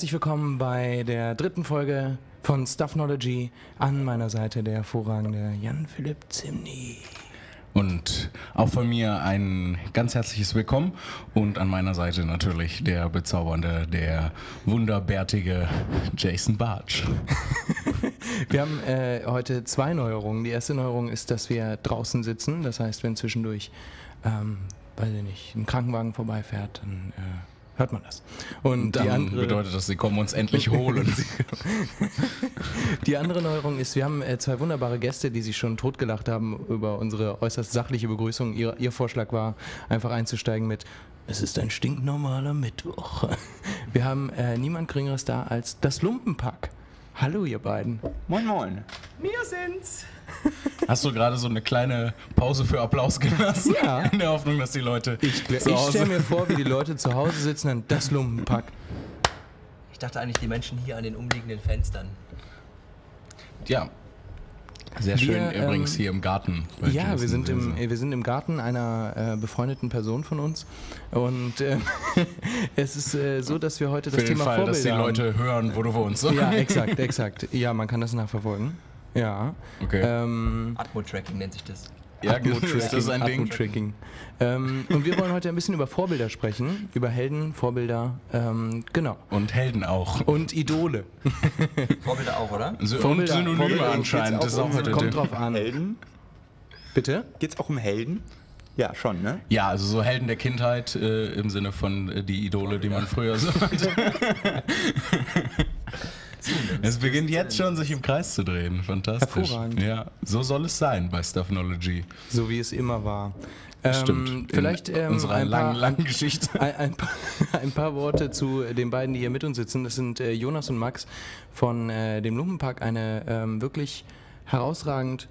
Herzlich willkommen bei der dritten Folge von Stuffnology. An meiner Seite der hervorragende Jan-Philipp Zimny. Und auch von mir ein ganz herzliches Willkommen und an meiner Seite natürlich der bezaubernde, der wunderbärtige Jason Bartsch. Wir haben äh, heute zwei Neuerungen. Die erste Neuerung ist, dass wir draußen sitzen. Das heißt, wenn zwischendurch, ähm, weiß ich nicht, ein Krankenwagen vorbeifährt, dann äh, hört man das. Und die Dann andere, bedeutet das, sie kommen uns endlich holen. die andere Neuerung ist, wir haben äh, zwei wunderbare Gäste, die sich schon totgelacht haben über unsere äußerst sachliche Begrüßung. Ihr, ihr Vorschlag war, einfach einzusteigen mit es ist ein stinknormaler Mittwoch. Wir haben äh, niemand Geringeres da als das Lumpenpack. Hallo, ihr beiden. Moin Moin. Wir sind's. Hast du gerade so eine kleine Pause für Applaus gelassen? Ja. In der Hoffnung, dass die Leute Ich, ich stelle mir vor, wie die Leute zu Hause sitzen und das Lumpenpack. Ich dachte eigentlich die Menschen hier an den umliegenden Fenstern. Ja. Sehr Wir, schön übrigens ähm, hier im Garten. Ja, wir sind, im, wir sind im Garten einer äh, befreundeten Person von uns. Und äh, es ist äh, so, dass wir heute das Für den Thema Fall, Vorbilder dass die. Leute hören, wo du wohnst. Ja, exakt, exakt. Ja, man kann das nachverfolgen. Ja. Okay. Ähm, Atmo-Tracking nennt sich das. Ja, Atmo-Tracking, ist das ein Ding? Atmo-Tracking. Ähm, und wir wollen heute ein bisschen über Vorbilder sprechen, über Helden, Vorbilder, ähm, genau. Und Helden auch. Und Idole. Vorbilder auch, oder? So, und Vorbilder- Synonyme Vorbilder anscheinend. geht's ist auch heute Kommt drauf an. Helden? Bitte? Geht's auch um Helden? Ja, schon, ne? Ja, also so Helden der Kindheit äh, im Sinne von äh, die Idole, die man früher so hatte. es beginnt jetzt schon, sich im Kreis zu drehen. Fantastisch. Hervorragend. Ja, so soll es sein bei Stuffnology. So wie es immer war. Ähm, Stimmt. Vielleicht In ähm, unserer ein, paar, langen, langen Geschichte. ein, ein, paar, ein paar Worte zu den beiden, die hier mit uns sitzen. Das sind äh, Jonas und Max von äh, dem Lumpenpack, eine ähm, wirklich herausragend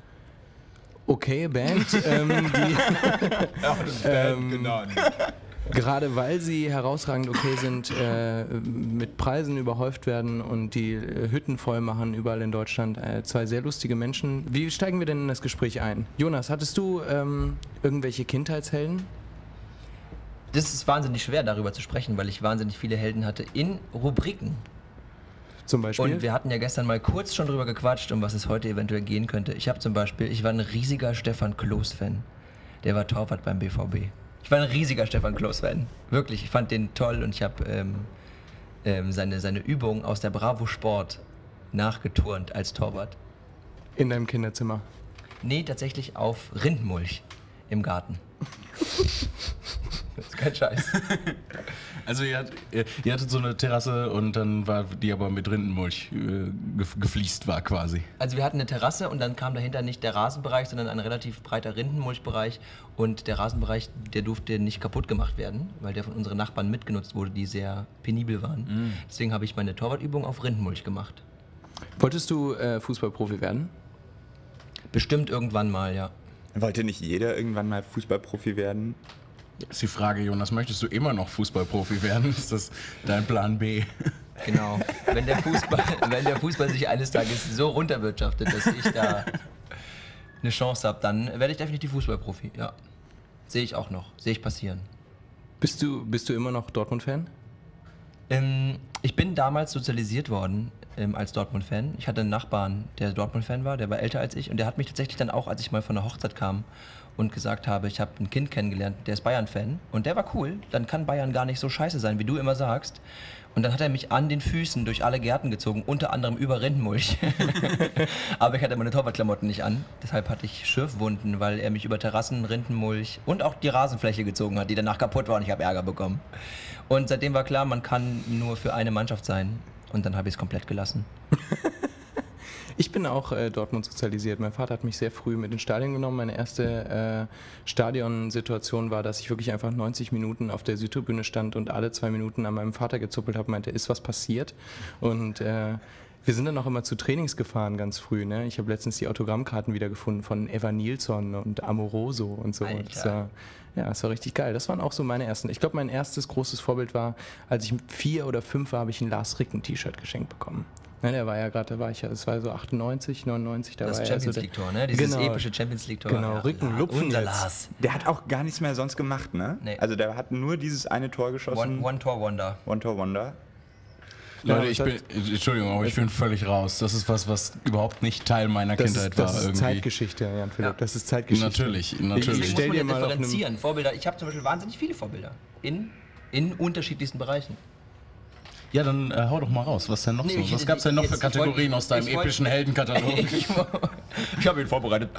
okay Band, ähm, die Ähm, genannt. Gerade weil sie herausragend okay sind, äh, mit Preisen überhäuft werden und die äh, Hütten voll machen überall in Deutschland. Äh, zwei sehr lustige Menschen. Wie steigen wir denn in das Gespräch ein? Jonas, hattest du ähm, irgendwelche Kindheitshelden? Das ist wahnsinnig schwer, darüber zu sprechen, weil ich wahnsinnig viele Helden hatte in Rubriken. Zum Beispiel? Und wir hatten ja gestern mal kurz schon drüber gequatscht, um was es heute eventuell gehen könnte. Ich habe zum Beispiel, ich war ein riesiger Stefan Klos-Fan. Der war Torwart beim BVB. Ich war ein riesiger Stefan Klos-Fan. Wirklich, ich fand den toll und ich habe ähm, ähm, seine, seine Übung aus der Bravo Sport nachgeturnt als Torwart. in deinem Kinderzimmer. Nee, tatsächlich auf Rindmulch im Garten. das ist kein Scheiß. Also ihr, hat, ihr, ihr hattet so eine Terrasse und dann war die aber mit Rindenmulch äh, gef- gefliest war quasi. Also wir hatten eine Terrasse und dann kam dahinter nicht der Rasenbereich, sondern ein relativ breiter Rindenmulchbereich und der Rasenbereich, der durfte nicht kaputt gemacht werden, weil der von unseren Nachbarn mitgenutzt wurde, die sehr penibel waren. Deswegen habe ich meine Torwartübung auf Rindenmulch gemacht. Wolltest du äh, Fußballprofi werden? Bestimmt irgendwann mal, ja. Wollte nicht jeder irgendwann mal Fußballprofi werden? Ist die Frage, Jonas, möchtest du immer noch Fußballprofi werden? Ist das dein Plan B? Genau. wenn, der Fußball, wenn der Fußball sich eines Tages so runterwirtschaftet, dass ich da eine Chance habe, dann werde ich definitiv Fußballprofi, ja. Sehe ich auch noch, sehe ich passieren. Bist du, bist du immer noch Dortmund-Fan? Ähm, ich bin damals sozialisiert worden ähm, als Dortmund-Fan. Ich hatte einen Nachbarn, der Dortmund-Fan war, der war älter als ich und der hat mich tatsächlich dann auch, als ich mal von der Hochzeit kam und gesagt habe, ich habe ein Kind kennengelernt, der ist Bayern-Fan und der war cool. Dann kann Bayern gar nicht so scheiße sein, wie du immer sagst. Und dann hat er mich an den Füßen durch alle Gärten gezogen, unter anderem über Rindenmulch. Aber ich hatte meine Torwartklamotten nicht an. Deshalb hatte ich Schürfwunden, weil er mich über Terrassen, Rindenmulch und auch die Rasenfläche gezogen hat, die danach kaputt war und ich habe Ärger bekommen. Und seitdem war klar, man kann nur für eine Mannschaft sein. Und dann habe ich es komplett gelassen. Ich bin auch äh, Dortmund sozialisiert. Mein Vater hat mich sehr früh mit ins Stadion genommen. Meine erste äh, Stadionsituation war, dass ich wirklich einfach 90 Minuten auf der Südtribüne stand und alle zwei Minuten an meinem Vater gezuppelt habe, meinte, ist was passiert? Und äh, wir sind dann auch immer zu Trainings gefahren ganz früh. Ne? Ich habe letztens die Autogrammkarten wiedergefunden von Eva Nilsson und Amoroso und so. Alter. Das war, ja, das war richtig geil. Das waren auch so meine ersten. Ich glaube, mein erstes großes Vorbild war, als ich vier oder fünf war, habe ich ein Lars Ricken T-Shirt geschenkt bekommen. Ne, der war ja gerade, da war ich ja, das war so 98, 99, da Das war Champions League Tor, ne? Dieses Genau. epische Champions League Tor. Genau, Rücken, Lupfen jetzt. Lars. Der hat auch gar nichts mehr sonst gemacht, ne? Nee. Also der hat nur dieses eine Tor geschossen. One, one Tor Wonder. One Tor Wonder. Leute, Ja, ich das bin, Entschuldigung, aber ich bin völlig raus. Das ist was, was überhaupt nicht Teil meiner Das Kindheit ist, das war ist irgendwie. Zeitgeschichte, Jan Philipp. Ja. Das ist Zeitgeschichte. Natürlich, Ich natürlich. Deswegen stell muss dir ja mal differenzieren. Vorbilder, ich habe zum Beispiel wahnsinnig viele Vorbilder. In, in unterschiedlichsten Bereichen. Ja, dann äh, hau doch mal raus. Was denn noch Nee, so? ich- Was gab's denn noch jetzt- für Kategorien aus deinem epischen Heldenkatalog? ich ich habe ihn vorbereitet.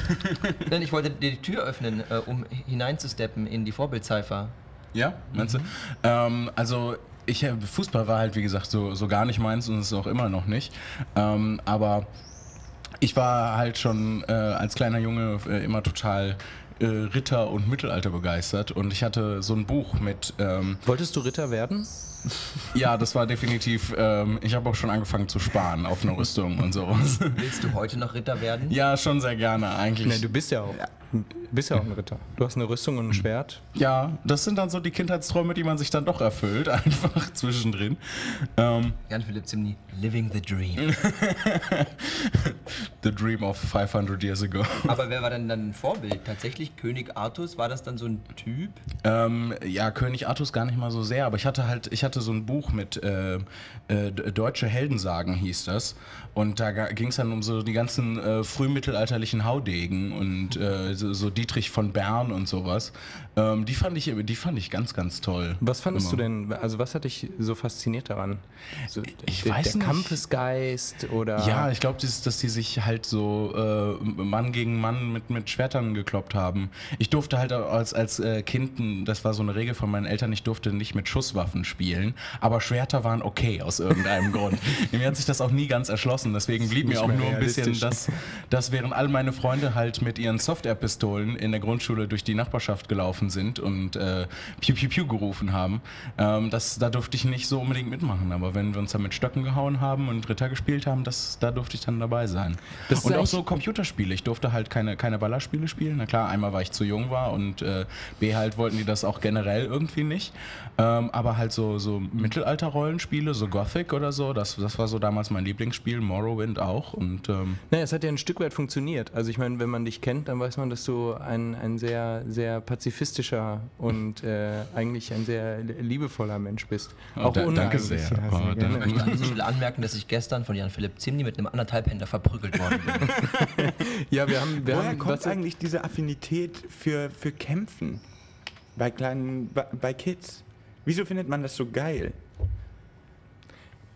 Nein, ich wollte die Tür öffnen, äh, um hineinzusteppen in die Vorbildcypher. Ja, meinst du? Ähm, also ich äh, Fußball war halt wie gesagt so, so gar nicht meins und ist es auch immer noch nicht. Ähm, aber ich war halt schon äh, als kleiner Junge äh, immer total äh, Ritter und Mittelalter begeistert und ich hatte so ein Buch mit ähm, Wolltest du Ritter werden? Ja, das war definitiv. Ähm, ich habe auch schon angefangen zu sparen auf eine Rüstung und sowas. Willst du heute noch Ritter werden? ja, schon sehr gerne eigentlich. Nee, du bist ja auch. Du bist ja auch ein Ritter. Du hast eine Rüstung und ein Schwert. Ja, das sind dann so die Kindheitsträume, die man sich dann doch erfüllt, einfach zwischendrin. Ähm, Jan Philipp Zimny, Living the Dream. the Dream of 500 Years Ago. Aber wer war denn dann ein Vorbild? Tatsächlich König Artus? War das dann so ein Typ? Ähm, ja, König Artus gar nicht mal so sehr, aber ich hatte halt, ich hatte so ein Buch mit äh, äh, Deutsche Heldensagen hieß das. Und da ging es dann um so die ganzen äh, frühmittelalterlichen Haudegen und äh, so, so Dietrich von Bern und sowas. Ähm, die, fand ich, die fand ich ganz, ganz toll. Was fandest Immer. du denn, also was hat dich so fasziniert daran? So, Ich der, weiß der nicht. Kampfesgeist oder. Ja, ich glaube, dass die sich halt so äh, Mann gegen Mann mit, mit Schwertern gekloppt haben. Ich durfte halt als, als äh, Kind, das war so eine Regel von meinen Eltern, ich durfte nicht mit Schusswaffen spielen, aber Schwerter waren okay aus irgendeinem Grund. Mir hat sich das auch nie ganz erschlossen, deswegen blieb mir auch nur ein bisschen, dass, dass während all meine Freunde halt mit ihren Software-Pistolen in der Grundschule durch die Nachbarschaft gelaufen sind und äh, Piu Piu Piu gerufen haben, ähm, das, da durfte ich nicht so unbedingt mitmachen. Aber wenn wir uns dann mit Stöcken gehauen haben und Ritter gespielt haben, das, da durfte ich dann dabei sein. Das und auch so Computerspiele. Ich durfte halt keine, keine Ballerspiele spielen. Na klar, einmal, weil ich zu jung war und äh, B halt wollten die das auch generell irgendwie nicht. Ähm, aber halt so, so Mittelalter-Rollenspiele, so Gothic oder so, das, das war so damals mein Lieblingsspiel. Morrowind auch. Und ähm, Naja, es hat ja ein Stück weit funktioniert. Also ich meine, wenn man dich kennt, dann weiß man, dass du ein, ein sehr, sehr pazifistischer und äh, eigentlich ein sehr liebevoller Mensch bist. Oh, da- danke sehr. Ja, Oh, sehr danke. gerne. Ich möchte an dieser Stelle anmerken, dass ich gestern von Jan Philipp Zimny mit einem anderthalb Händer verprügelt worden bin. Ja, wir haben, wir Woher haben kommt was- eigentlich diese Affinität für, für Kämpfen bei kleinen, bei, bei Kids? Wieso findet man das so geil?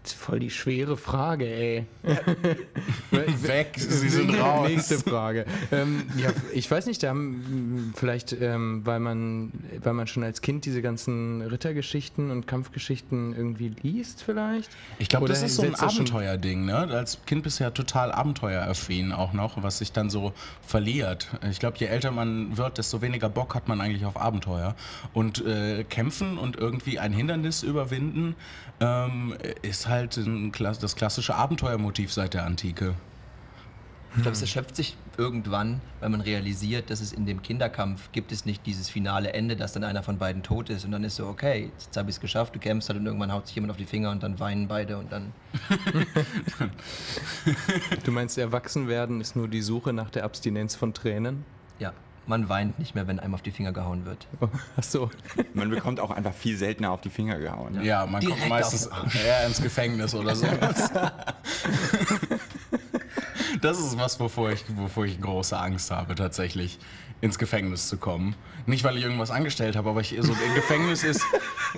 Das ist voll die schwere Frage, ey. weg, sie sind raus. Nächste Frage. Ähm, ja, ich weiß nicht, da haben, vielleicht, ähm, weil, man, weil man schon als Kind diese ganzen Rittergeschichten und Kampfgeschichten irgendwie liest, vielleicht? Ich glaube, das ist so ein Abenteuerding, ne? Als Kind bist du ja total abenteueraffin auch noch, was sich dann so verliert. Ich glaube, je älter man wird, desto weniger Bock hat man eigentlich auf Abenteuer. Und äh, kämpfen und irgendwie ein Hindernis überwinden ähm, ist halt ein, Kla- das klassische Abenteuermotiv seit der Antike. Ich glaube, es erschöpft sich irgendwann, weil man realisiert, dass es in dem Kinderkampf gibt es nicht dieses finale Ende, dass dann einer von beiden tot ist und dann ist so, okay, jetzt habe ich es geschafft, du kämpfst halt und irgendwann haut sich jemand auf die Finger und dann weinen beide und dann... Du meinst, erwachsen werden ist nur die Suche nach der Abstinenz von Tränen? Ja, man weint nicht mehr, wenn einem auf die Finger gehauen wird. Oh, ach so. Man bekommt auch einfach viel seltener auf die Finger gehauen. Ja, man Direkt kommt meistens eher ins Gefängnis oder sowas. Das ist was, wovor ich, wovor ich große Angst habe, tatsächlich ins Gefängnis zu kommen. Nicht, weil ich irgendwas angestellt habe, aber ich, so, ein Gefängnis ist,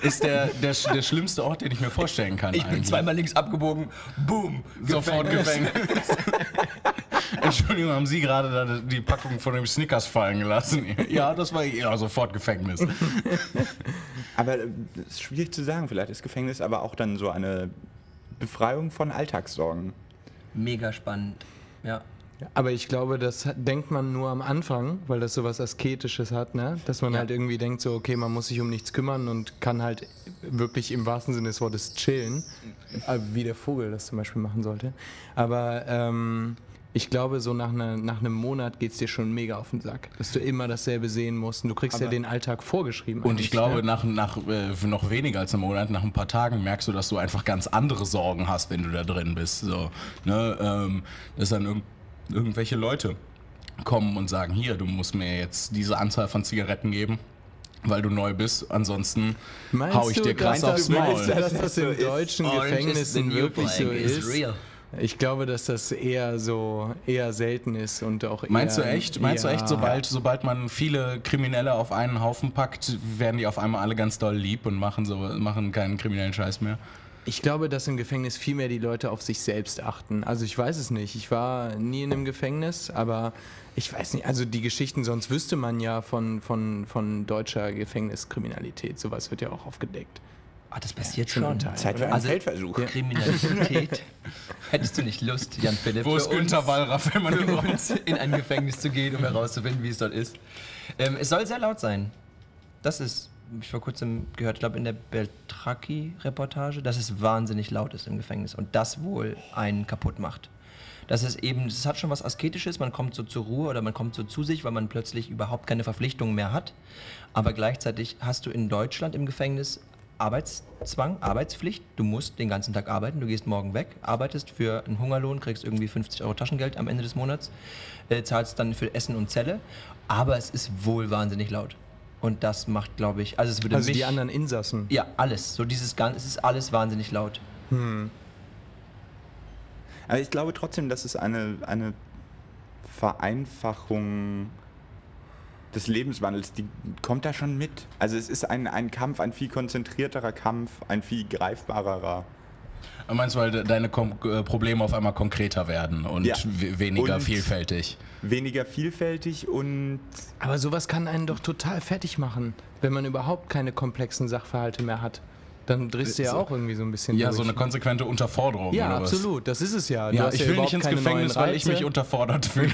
ist der, der, der schlimmste Ort, den ich mir vorstellen kann. Ich bin eigentlich. zweimal links abgebogen, boom, Sofort Gefängnis. Entschuldigung, haben Sie gerade da die Packung von dem Snickers fallen gelassen? Ja, das war ja sofort Gefängnis. Aber äh, das ist schwierig zu sagen. Vielleicht ist Gefängnis aber auch dann so eine Befreiung von Alltagssorgen. Mega spannend. Ja. Aber ich glaube, das denkt man nur am Anfang, weil das so was Asketisches hat, ne? Dass man Ja. halt irgendwie denkt, so, okay, man muss sich um nichts kümmern und kann halt wirklich im wahrsten Sinne des Wortes chillen. Äh, Wie der Vogel das zum Beispiel machen sollte. Aber ähm, ich glaube, so nach, ne, nach einem Monat geht es dir schon mega auf den Sack, dass du immer dasselbe sehen musst. Und du kriegst ja Aber- den Alltag vorgeschrieben. Und ich glaube, ne? nach, nach äh, noch weniger als einem Monat, nach ein paar Tagen merkst du, dass du einfach ganz andere Sorgen hast, wenn du da drin bist. So, ne? ähm, dass dann irg irgendwelche Leute kommen und sagen, hier, du musst mir jetzt diese Anzahl von Zigaretten geben. weil du neu bist. Ansonsten Meinst hau ich du, dir krass aufs Maul. meinst du, dass Dass das in deutschen Gefängnissen wirklich so ist? Ich glaube, dass das eher so eher selten ist und auch eher, Meinst du echt? Meinst du echt, sobald, sobald man viele Kriminelle auf einen Haufen packt, werden die auf einmal alle ganz doll lieb und machen so machen keinen kriminellen Scheiß mehr? Ich glaube, dass im Gefängnis viel mehr die Leute auf sich selbst achten. Also ich weiß es nicht. Ich war nie in einem Gefängnis, aber ich weiß nicht. Also die Geschichten, sonst wüsste man ja von, von, von deutscher Gefängniskriminalität. Sowas wird ja auch aufgedeckt. Ah, das passiert Schon schon. Zeit für einen Also- Feldversuch. Kriminalität. Hättest du nicht Lust, Jan Philipp, Wo ist für uns- Günther Wallraff, wenn man uns in ein Gefängnis zu gehen, um herauszufinden, wie es dort ist. Ähm, es soll sehr laut sein. Das ist, ich vor kurzem gehört, ich glaube in der Beltraki-Reportage, dass es wahnsinnig laut ist im Gefängnis und das wohl einen kaputt macht. Das ist eben, es hat schon was Asketisches, man kommt so zur Ruhe oder man kommt so zu sich, weil man plötzlich überhaupt keine Verpflichtungen mehr hat. Aber gleichzeitig hast du in Deutschland im Gefängnis Arbeitszwang, Arbeitspflicht. Du musst den ganzen Tag arbeiten, du gehst morgen weg, arbeitest für einen Hungerlohn, kriegst irgendwie 50 Euro Taschengeld am Ende des Monats, äh, zahlst dann für Essen und Zelle. Aber es ist wohl wahnsinnig laut. Und das macht, glaube ich, also es würde Also mich... die anderen Insassen. ja, alles. So dieses Ganze, es ist alles wahnsinnig laut. Aber ich glaube trotzdem, dass es eine, eine Vereinfachung des Lebenswandels, die kommt da schon mit. Also es ist ein, ein Kampf, ein viel konzentrierterer Kampf, ein viel greifbarerer. Meinst du, weil de- deine Kom äh, Probleme auf einmal konkreter werden und Ja. we- weniger Und- vielfältig? Weniger vielfältig und Aber sowas kann einen doch total fertig machen, wenn man überhaupt keine komplexen Sachverhalte mehr hat. Dann drehst du ja auch irgendwie so ein bisschen Ja, durch. so eine konsequente Unterforderung Ja, oder was? absolut. Das ist es ja. Du Ja, hast ich ja will nicht ins Gefängnis, weil ich mich unterfordert fühle.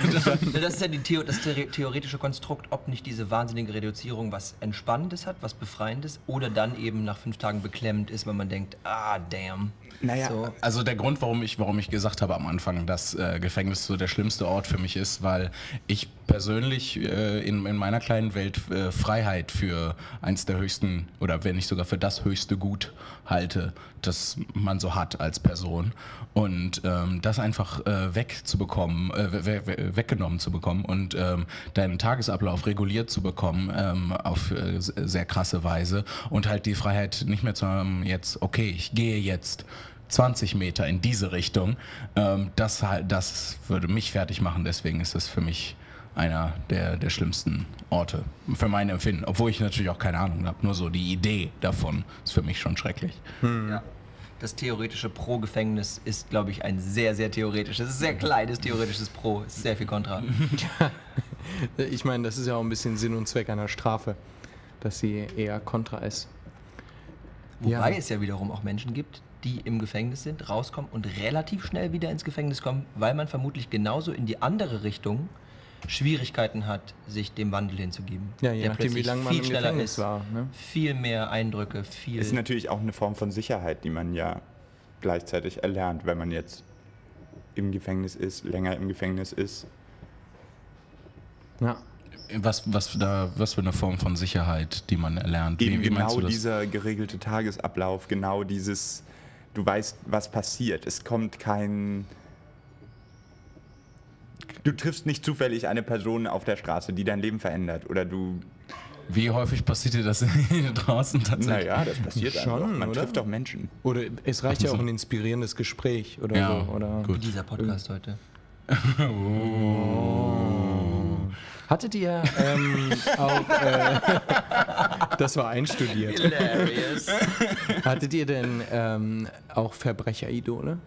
Das ist ja die Theo das the- theoretische Konstrukt, ob nicht diese wahnsinnige Reduzierung was Entspannendes hat, was Befreiendes oder dann eben nach fünf Tagen beklemmend ist, weil man denkt, ah, damn. Naja, So. Also der Grund, warum ich, warum ich gesagt habe am Anfang, dass äh, Gefängnis so der schlimmste Ort für mich ist, weil ich persönlich äh, in, in meiner kleinen Welt äh, Freiheit für eins der höchsten oder wenn nicht sogar für das höchste Gut halte, das man so hat als Person. Und ähm, das einfach äh, wegzubekommen, äh, we we weggenommen zu bekommen und ähm, deinen Tagesablauf reguliert zu bekommen ähm, auf äh, sehr krasse Weise und halt die Freiheit nicht mehr zu haben, jetzt, okay, ich gehe jetzt 20 Meter in diese Richtung, ähm, das, das würde mich fertig machen. Deswegen ist es für mich einer der, der schlimmsten Orte für mein Empfinden. Obwohl ich natürlich auch keine Ahnung habe. Nur so die Idee davon ist für mich schon schrecklich. Ja. Das theoretische Pro-Gefängnis ist, glaube ich, ein sehr, sehr theoretisches, sehr kleines theoretisches Pro. Es ist sehr viel Kontra. Ich meine, das ist ja auch ein bisschen Sinn und Zweck einer Strafe, dass sie eher kontra ist. Wobei Ja. es ja wiederum auch Menschen gibt, die im Gefängnis sind, rauskommen und relativ schnell wieder ins Gefängnis kommen, weil man vermutlich genauso in die andere Richtung Schwierigkeiten hat, sich dem Wandel hinzugeben. Ja, je Der nachdem, wie lange man viel im schneller Gefängnis ist, war. Ne? Viel mehr Eindrücke, viel. ist natürlich auch eine Form von Sicherheit, die man ja gleichzeitig erlernt, wenn man jetzt im Gefängnis ist, länger im Gefängnis ist. Ja. Was, was, da, was für eine Form von Sicherheit, die man erlernt? Eben wie, wie genau du das? dieser geregelte Tagesablauf, genau dieses, du weißt, was passiert. Es kommt kein. Du triffst nicht zufällig eine Person auf der Straße, die dein Leben verändert. Oder du. Wie häufig passiert dir das hier draußen tatsächlich? Naja, das passiert Schon, einfach. Man oder? trifft doch Menschen. Oder es reicht ja auch ein inspirierendes Gespräch oder Ja, so. Oder gut. Dieser Podcast heute. Hattet ihr ähm, auch, äh, das war einstudiert, Hilarious. hattet ihr denn ähm, auch Verbrecheridole?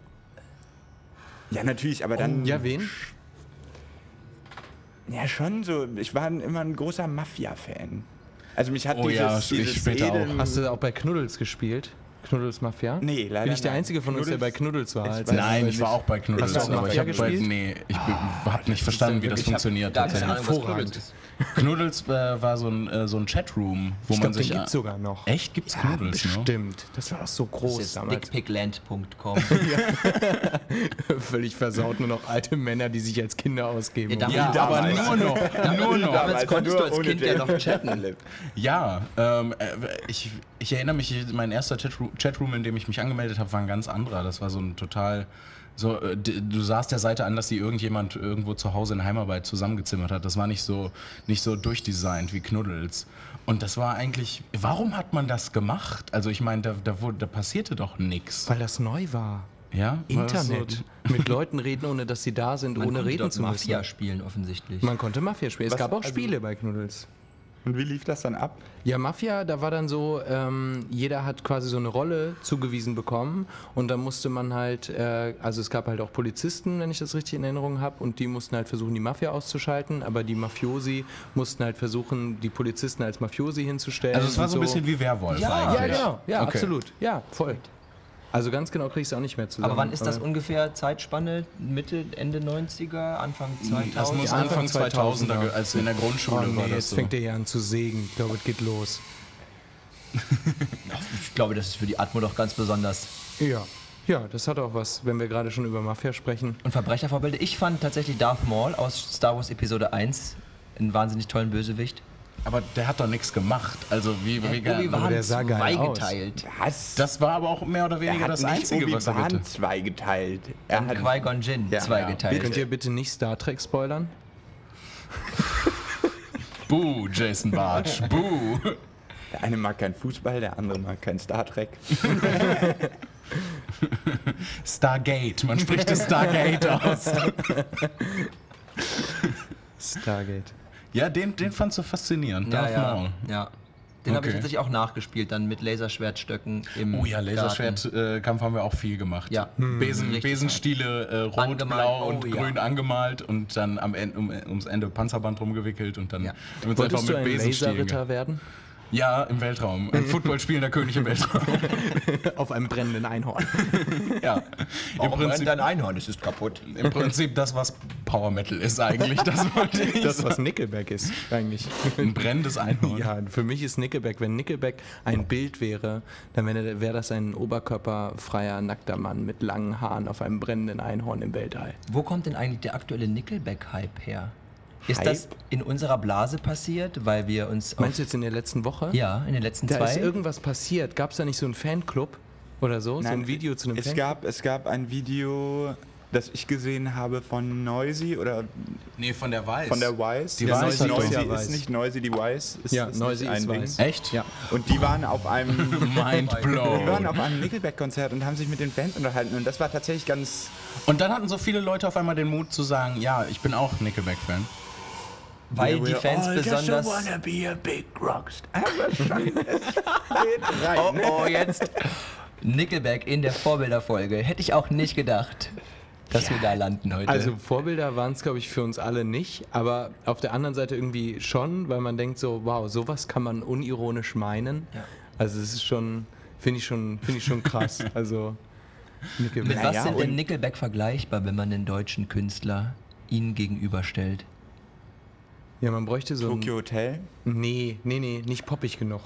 Ja, natürlich, aber dann. Ja, wen? Ja, schon so. Ich war immer ein großer Mafia-Fan. Also mich hat Oh dieses, ja, ich dieses später auch. Hast du auch bei Knuddels gespielt? Knuddels Mafia? Nee, leider Bin ich der nein. Einzige von uns, der bei Knuddels war? Ich Nein, ich war auch bei Knuddels, Hast du auch aber ich Mafia habe bei, gespielt? nee, ich habe nicht verstanden, wie das funktioniert gar keine. Ahnung, Hervorragend. Knuddels äh, war so ein, äh, so ein Chatroom, wo Ich man glaube, den sich. gibt sogar noch. Echt? Gibt's Ja, Knuddels, ne? bestimmt. Das war doch so Das groß ist damals. dickpigland.com. Völlig versaut, nur noch alte Männer, die sich als Kinder ausgeben. Ja, Ja, aber nur noch. Nur noch. Damals konntest du als Kind ja den- noch chatten. Ja, ähm, äh, ich, Ich erinnere mich, mein erster Chatroom, in dem ich mich angemeldet habe, war ein ganz anderer. Das war so ein total. So, äh, d- du sahst der Seite an, dass die irgendjemand irgendwo zu Hause in Heimarbeit zusammengezimmert hat. Das war nicht so, nicht so durchdesignt wie Knuddels. Und das war eigentlich. Warum hat man das gemacht? Also, ich meine, da, da, wurde- da passierte doch nichts. Weil das neu war. Ja? Internet. Mit Leuten reden, ohne dass sie da sind, Man ohne reden zu müssen. Mafia spielen offensichtlich. Man konnte Mafia spielen. Es Was- gab auch also- Spiele bei Knuddels. Und wie lief das dann ab? Ja, Mafia, da war dann so, ähm, jeder hat quasi so eine Rolle zugewiesen bekommen und dann musste man halt, äh, also es gab halt auch Polizisten, wenn ich das richtig in Erinnerung habe, und die mussten halt versuchen, die Mafia auszuschalten, aber die Mafiosi mussten halt versuchen, die Polizisten als Mafiosi hinzustellen. Also, es war so ein bisschen wie Werwolf Ja, Ja, eigentlich. genau, ja, Okay. absolut, ja, voll. Also ganz genau kriege ich es auch nicht mehr zusammen. Aber wann ist das ungefähr Zeitspanne? Mitte, Ende 90er, Anfang 2000? Das muss Ja, Anfang Anfang 2000er, 2000er. als in der Oh Grundschule nee, war das jetzt so. fängt er ja an zu sägen. Ich glaube, es geht los. Ich glaube, das ist für die Atmo doch ganz besonders. Ja, ja, das hat auch was, wenn wir gerade schon über Mafia sprechen. Und Verbrechervorbilder. Ich fand tatsächlich Darth Maul aus Star Wars Episode 1 einen wahnsinnig tollen Bösewicht. Aber der hat doch nichts gemacht. Also wie, wie der sah geil aus. zweigeteilt. Was? Das war aber auch mehr oder er weniger das Einzige, was er bitte. zweigeteilt. Er Und hat Qui-Gon Jinn Ja, zweigeteilt. Könnt ihr bitte nicht Star Trek spoilern? Buh, Jason Bartsch, buh. Der eine mag keinen Fußball, der andere mag kein Star Trek. Stargate, man spricht das Stargate aus. Stargate. Ja, den, den fandst du faszinierend. ja, Darth ja, Maul. ja. Den habe ich Okay. tatsächlich auch nachgespielt, dann mit Laserschwertstöcken im Oh ja. Laserschwertkampf haben wir auch viel gemacht. Ja. Besen, Richtig Besenstiele äh, rot, Angemalt, blau oh und ja. grün angemalt und dann am Ende, um, ums Ende Panzerband rumgewickelt und dann Ja. uns einfach Wolltest du mit ein Besenstielen. Laserritter werden? Ja, im Weltraum. Ein Football spielender König im Weltraum. Auf einem brennenden Einhorn. ja. Im Warum Prinzip, rennt dein Einhorn? Es ist kaputt. Im Prinzip das, was Power Metal ist eigentlich. Das wollte ich Das, was Nickelback ist, eigentlich. Ein brennendes Einhorn. Ja, für mich ist Nickelback, wenn Nickelback ein Bild wäre, dann wäre wäre das ein oberkörperfreier, nackter Mann mit langen Haaren auf einem brennenden Einhorn im Weltall. Wo kommt denn eigentlich der aktuelle Nickelback-Hype her? Ist Hype? das in unserer Blase passiert, weil wir uns Meinst du jetzt in der letzten Woche? ja in den letzten Da ist zwei irgendwas passiert. Gab es da nicht so einen Fanclub oder so? so ein Video zu einem es Fanclub? gab, es gab ein Video, das ich gesehen habe von Noisy oder Nee, von der Weiß. von der Wise. Die ist hat Noisy doch- ist Weiß. nicht Noisy, die Wise ist, Ja, ist Noisy ist ein Ding. Weiß. Echt? Ja. Und die waren auf einem Mind Die waren blown. auf einem Nickelback-Konzert und haben sich mit den Fans unterhalten und das war tatsächlich ganz. Und dann hatten so viele Leute auf einmal den Mut zu sagen, ja, ich bin auch Nickelback-Fan. Weil die Fans besonders be a big rockstar. rein. oh oh jetzt Nickelback in der Vorbilderfolge hätte ich auch nicht gedacht dass wir da landen heute Also Vorbilder waren es, glaube ich, für uns alle nicht, aber auf der anderen Seite irgendwie schon, weil man denkt so, wow, sowas kann man unironisch meinen. Ja. Also es ist schon, finde ich schon, finde ich schon krass. Also Nickelback. mit was Naja, sind denn Nickelback vergleichbar wenn man den deutschen Künstler ihnen gegenüberstellt Ja, man bräuchte so Tokyo Hotel. Nee, nee, nee, nicht poppig genug.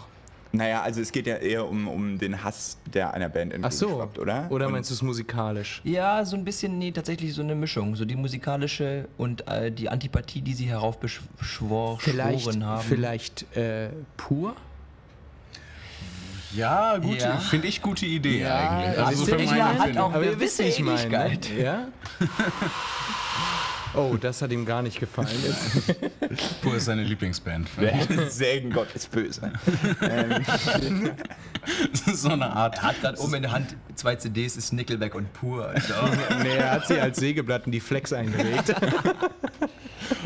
Naja, also es geht ja eher um, um den Hass, der einer Band Ach so, entgegenschwappt, oder? Oder Und meinst du es musikalisch? Ja, so ein bisschen, nee, tatsächlich so eine Mischung. So die musikalische und äh, die Antipathie, die sie heraufbeschworen Vielleicht, haben. vielleicht äh, pur? Ja, gute, Ja. finde ich gute Idee Ja, eigentlich. Also ist für meine hat auch- wissen meine. Ähnlichkeit. Ja? Oh, das hat ihm gar nicht gefallen. Jetzt. Pur ist seine Lieblingsband. Sägen Gott ist böse. ähm, so eine Art. Er hat gerade oben in der Hand zwei CDs, ist Nickelback und Pur. Nee, er hat sie als Sägeblatt in die Flex eingelegt.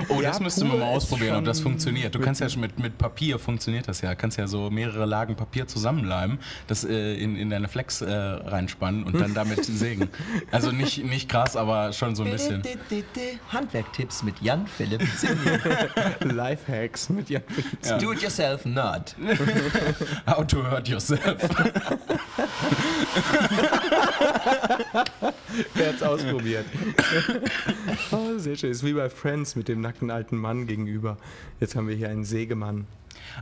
Oh, Ja, das wir pur mal ausprobieren, ob das funktioniert. Du kannst ja schon mit, mit Papier funktioniert das ja. Kannst ja so mehrere Lagen Papier zusammenleimen, das äh, in, in deine Flex äh, reinspannen und dann damit sägen. Also nicht, nicht krass, aber schon so ein bisschen. Handwerktipps mit Jan Philipp Zimmer. Lifehacks mit Jan Philipp. Ja. Do it yourself not. How to hurt yourself. Wer hat's ausprobiert? oh, sehr schön. Ist wie bei Friends mit dem nackten alten Mann gegenüber. Jetzt haben wir hier einen Sägemann.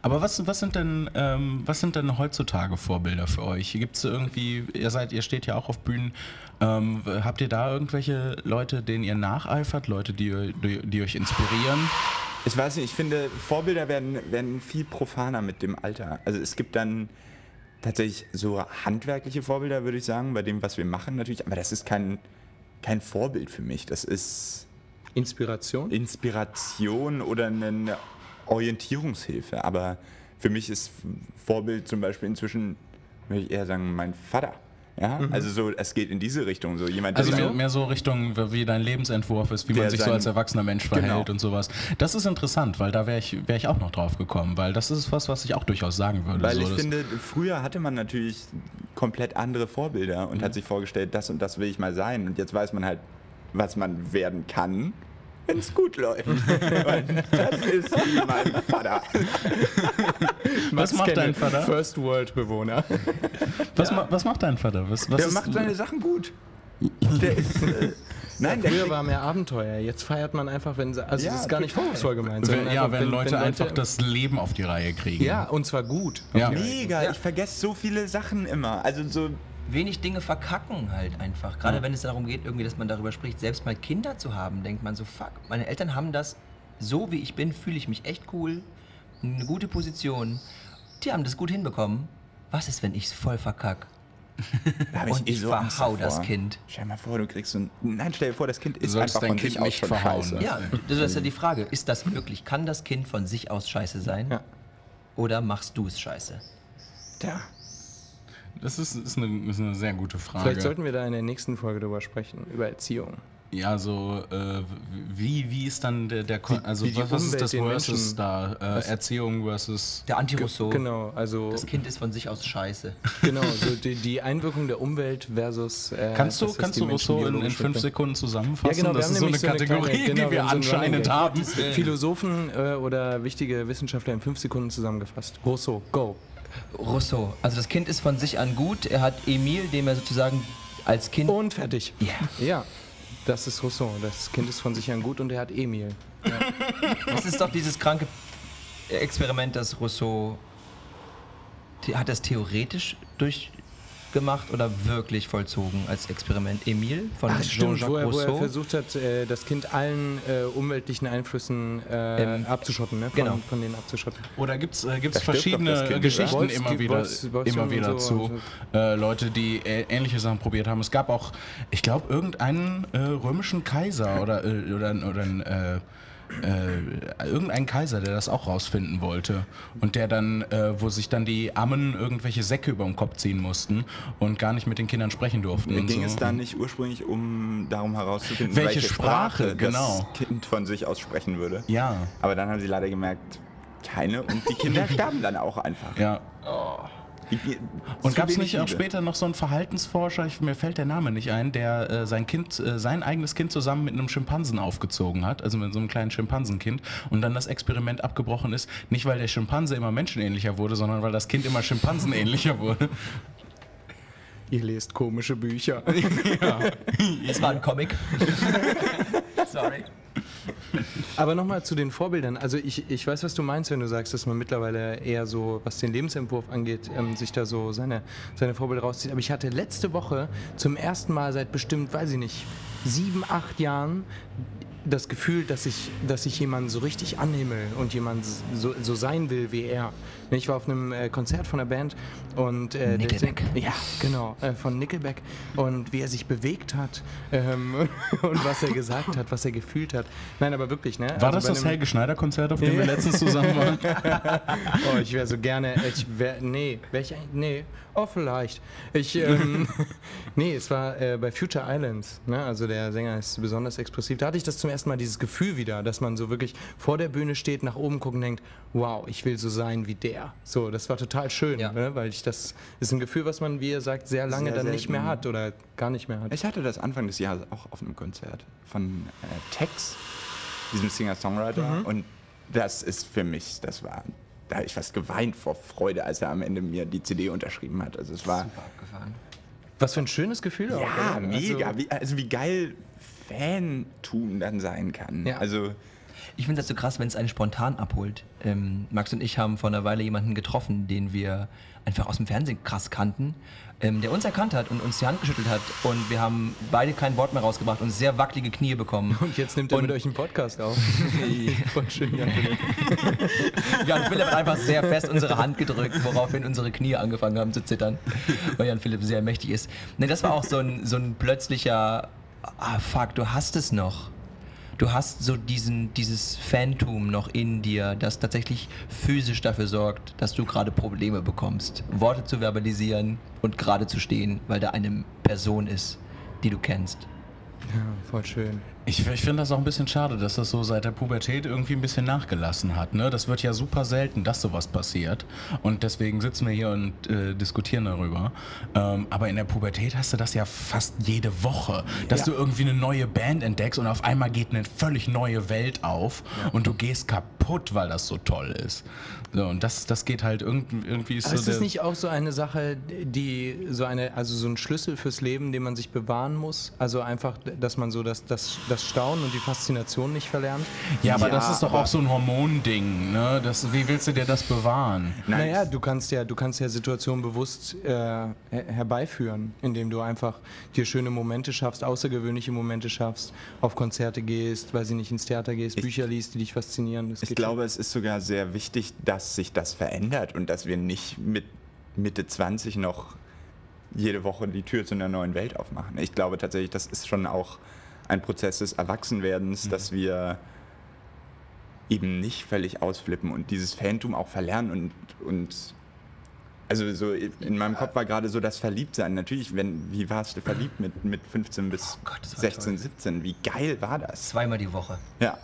Aber was, was, sind denn, ähm, was sind denn heutzutage Vorbilder für euch? Gibt es irgendwie, ihr seid, ihr steht ja auch auf Bühnen, ähm, habt ihr da irgendwelche Leute, denen ihr nacheifert, Leute, die, die, die euch inspirieren? ich weiß nicht, ich finde, Vorbilder werden, werden viel profaner mit dem Alter. Also es gibt dann tatsächlich so handwerkliche Vorbilder, würde ich sagen, bei dem, was wir machen natürlich. Aber das ist kein, kein Vorbild für mich. Das ist Inspiration? Inspiration oder eine Orientierungshilfe. Aber für mich ist Vorbild zum Beispiel inzwischen, würde ich eher sagen, mein Vater. Ja, also so, es geht in diese Richtung. So jemand, Also mehr, mehr so Richtung, wie dein Lebensentwurf ist, wie man sich so als erwachsener Mensch verhält Genau. und sowas. Das ist interessant, weil da wäre ich, wär ich auch noch drauf gekommen, weil das ist was, was ich auch durchaus sagen würde. Weil so, ich finde, früher hatte man natürlich komplett andere Vorbilder und hat sich vorgestellt, das und das will ich mal sein. Und jetzt weiß man halt, was man werden kann, wenn es gut läuft. und das ist wie mein Vater. was macht dein Vater? First World Bewohner. Was, ma was macht dein Vater? Was, was Der ist- macht seine Sachen gut. Der ist. Äh, nein, der Früher war mehr Abenteuer. Jetzt feiert man einfach, wenn sie. Also Ja, das ist gar nicht vorwurfsvoll gemeint. wenn, ja, einfach, wenn, Leute einfach das Leben auf die Reihe kriegen. Ja, und zwar gut. Ja. Mega, Ja. ich vergesse so viele Sachen immer. Also so. Wenig Dinge verkacken halt einfach. Gerade wenn es darum geht, irgendwie, dass man darüber spricht, selbst mal Kinder zu haben, denkt man so, fuck, meine Eltern haben das, so wie ich bin, fühle ich mich echt cool, eine gute Position. Die haben das gut hinbekommen. Was ist, wenn ich es voll verkack? Da hab eh Und ich Angst verhau das. Kind. Stell dir mal vor, du kriegst so ein. Nein, stell dir vor, das Kind ist sollst einfach dein von Kind sich aus schon verhauen. scheiße. Ja, das ist ja die Frage. Ist das möglich? Kann das Kind von sich aus scheiße sein? Ja. Oder machst du es scheiße? Tja. Das ist, ist, eine, ist eine sehr gute Frage. Vielleicht sollten wir da in der nächsten Folge drüber sprechen, über Erziehung. Ja, so, äh, wie, wie ist dann der, der Kon- also wie was, was ist das Versus Menschen- da? Äh, Erziehung versus. Der Anti-Rousseau. Genau, also Das Kind ist von sich aus scheiße. genau, so die, die Einwirkung der Umwelt versus. Äh, Kannst du, kannst du Rousseau in, in fünf? Sekunden zusammenfassen? Ja, genau, das ist so eine so eine Kategorie, kleine- genau, die wir wir haben so einen anscheinend haben. Philosophen äh, oder wichtige Wissenschaftler in fünf Sekunden zusammengefasst. Rousseau, go. Rousseau. Also das Kind ist von sich an gut. Er hat Emil, dem er sozusagen als Kind. Und fertig. Ja. Ja, das ist Rousseau. Das Kind ist von sich an gut und er hat Emil. Das ist doch dieses kranke Experiment, das Rousseau. Hat das theoretisch durchgemacht oder wirklich vollzogen als Experiment? Emil von Jean-Jacques er, wo er Rousseau? versucht hat, äh, das Kind allen äh, umweltlichen Einflüssen äh, Ähm, abzuschotten, ne? Von, genau. von denen abzuschotten. Oder gibt es äh, gibt's verschiedene Kind, Geschichten oder? immer Wolfs- wieder, Wolfs- Wolfs- immer wieder so, zu äh, Leute, die äh, ähnliche Sachen probiert haben? Es gab auch, ich glaube, irgendeinen äh, römischen Kaiser oder, äh, oder, oder ein, äh, irgendein Kaiser, der das auch rausfinden wollte und der dann, äh, wo sich dann die Ammen irgendwelche Säcke über den Kopf ziehen mussten und gar nicht mit den Kindern sprechen durften. und Ging so. es da nicht ursprünglich um darum herauszufinden, Welche welche, Sprache, Sprache, genau. das Kind von sich aus sprechen würde? Ja, Aber dann haben sie leider gemerkt, keine und die Kinder sterben dann auch einfach. ja. Die- Und gab es nicht auch später noch so einen Verhaltensforscher, ich, mir fällt der Name nicht ein, der äh, sein Kind, äh, sein eigenes Kind zusammen mit einem Schimpansen aufgezogen hat, also mit so einem kleinen Schimpansenkind, und dann das Experiment abgebrochen ist, nicht weil der Schimpanse immer menschenähnlicher wurde, sondern weil das Kind immer schimpansenähnlicher wurde. Ihr lest komische Bücher. Das war ein Comic. Sorry. Aber nochmal zu den Vorbildern. Also ich, ich weiß, was du meinst, wenn du sagst, dass man mittlerweile eher so, was den Lebensentwurf angeht, ähm, sich da so seine, seine Vorbilder rauszieht. Aber ich hatte letzte Woche zum ersten Mal seit bestimmt, weiß ich nicht, sieben, acht Jahren das Gefühl, dass ich, dass ich jemanden so richtig annehme und jemand so, so sein will wie er. Ich war auf einem äh, Konzert von einer Band und äh, der- Nickelback. ja, genau, äh, von Nickelback und wie er sich bewegt hat ähm, und was er gesagt hat, was er gefühlt hat. Nein, aber wirklich, ne? War Also das das Helge Schneider-Konzert, auf dem wir letztens zusammen waren? Oh, ich wäre so gerne. Ich wär, nee, wär ich. Nee. Oh, vielleicht. Ich, ähm, nee, es war äh, bei Future Islands. Ne? Also der Sänger ist besonders expressiv. Da hatte ich das zum ersten Mal dieses Gefühl wieder, dass man so wirklich vor der Bühne steht, nach oben guckt und denkt, wow, ich will so sein wie der. So, das war total schön, Ja. ne? weil ich das ist ein Gefühl, was man, wie ihr sagt, sehr lange Sehr dann nicht mehr selten. hat oder gar nicht mehr hat. Ich hatte das Anfang des Jahres auch auf einem Konzert von äh, Tex, diesem Singer-Songwriter. Und das ist für mich, das war, da habe ich fast geweint vor Freude, als er am Ende mir die CD unterschrieben hat. Also es war, Abgefahren. Was für ein schönes Gefühl auch. ja, oder? mega. Also, wie, also wie geil Fantum dann sein kann. Ja. Also Ich finde das so krass, wenn es einen spontan abholt. Ähm, Max und ich haben vor einer Weile jemanden getroffen, den wir einfach aus dem Fernsehen krass kannten, ähm, der uns erkannt hat und uns die Hand geschüttelt hat. Und wir haben beide kein Wort mehr rausgebracht und sehr wackelige Knie bekommen. Und jetzt nimmt er Und- mit euch einen Podcast auf. Voll schön, ja. Jan Philipp hat einfach sehr fest unsere Hand gedrückt, woraufhin unsere Knie angefangen haben zu zittern, weil Jan Philipp sehr mächtig ist. Ne, das war auch so ein, so ein plötzlicher, ah fuck, du hast es noch. Du hast so diesen, dieses Phantom noch in dir, das tatsächlich physisch dafür sorgt, dass du gerade Probleme bekommst, Worte zu verbalisieren und gerade zu stehen, weil da eine Person ist, die du kennst. ja, voll schön. Ich, ich finde das auch ein bisschen schade, dass das so seit der Pubertät irgendwie ein bisschen nachgelassen hat. Ne? Das wird ja super selten, dass sowas passiert. Und deswegen sitzen wir hier und äh, diskutieren darüber. Ähm, aber in der Pubertät hast du das ja fast jede Woche, dass Ja. du irgendwie eine neue Band entdeckst und auf einmal geht eine völlig neue Welt auf und du gehst kaputt, weil das so toll ist. So, und das, das geht halt irgendwie, irgendwie ist Aber so ist das nicht auch so eine Sache, die so eine, also so ein Schlüssel fürs Leben, den man sich bewahren muss? Also einfach, dass man so das, das, das Staunen und die Faszination nicht verlernt? Ja, aber Ja, das ist doch auch so ein Hormonding. Ne? Das, wie willst du dir das bewahren? Nein, Naja, du kannst ja, du kannst ja Situationen bewusst äh, her herbeiführen, indem du einfach dir schöne Momente schaffst, außergewöhnliche Momente schaffst, auf Konzerte gehst, weil sie nicht ins Theater gehst, Bücher liest, die dich faszinieren. Das Ich glaube, es ist sogar sehr wichtig, dass sich das verändert und dass wir nicht mit Mitte 20 noch jede Woche die Tür zu einer neuen Welt aufmachen. Ich glaube tatsächlich, das ist schon auch ein Prozess des Erwachsenwerdens, dass wir eben nicht völlig ausflippen und dieses Phantom auch verlernen und, und also so in meinem Kopf war gerade so das Verliebtsein. Natürlich, wenn, wie warst du verliebt mit, mit 15 bis Gott, das war 16, 17? Wie geil war das? Zweimal die Woche. Ja.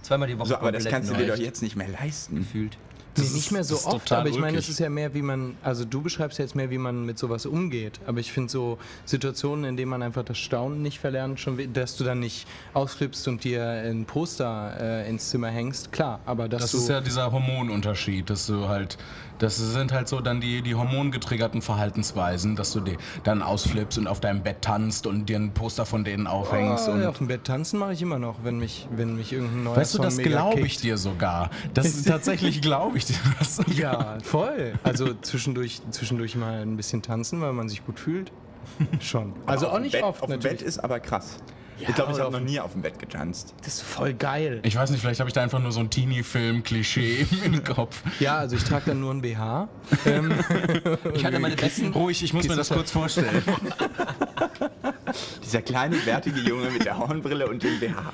Zweimal die Woche. So, aber das kannst du dir doch jetzt nicht mehr leisten. gefühlt. Nee, Das nicht mehr so das oft, aber ich meine, es ist ja mehr, wie man, also du beschreibst jetzt mehr, wie man mit sowas umgeht, aber ich finde so Situationen, in denen man einfach das Staunen nicht verlernt, schon, dass du dann nicht ausflippst und dir ein Poster äh, ins Zimmer hängst, klar, aber dass Das du... ist ja dieser Hormonunterschied, dass du halt, das sind halt so dann die, die hormongetriggerten Verhaltensweisen, dass du die dann ausflippst und auf deinem Bett tanzt und dir ein Poster von denen aufhängst. Oh, und ja, auf dem Bett tanzen mache ich immer noch, wenn mich, wenn mich irgendein neuer weißt du, Song das mega glaube ich dir sogar. Das ist tatsächlich glaube ich dir das. sogar. Ja, voll. Also zwischendurch, zwischendurch mal ein bisschen tanzen, weil man sich gut fühlt. Schon. Also auch nicht Bett, oft Auf dem. Bett ist aber krass. Ja, ich glaube, ich habe noch nie auf dem Bett getanzt. Das ist voll geil. Ich weiß nicht, vielleicht habe ich da einfach nur so ein Teenie-Film-Klischee im Kopf. Ja, also ich trage dann nur ein BH. Ähm, Ich hatte meine besten. Ruhig, ich muss mir das kurz vorstellen. Dieser kleine, bärtige Junge mit der Hornbrille und dem BH.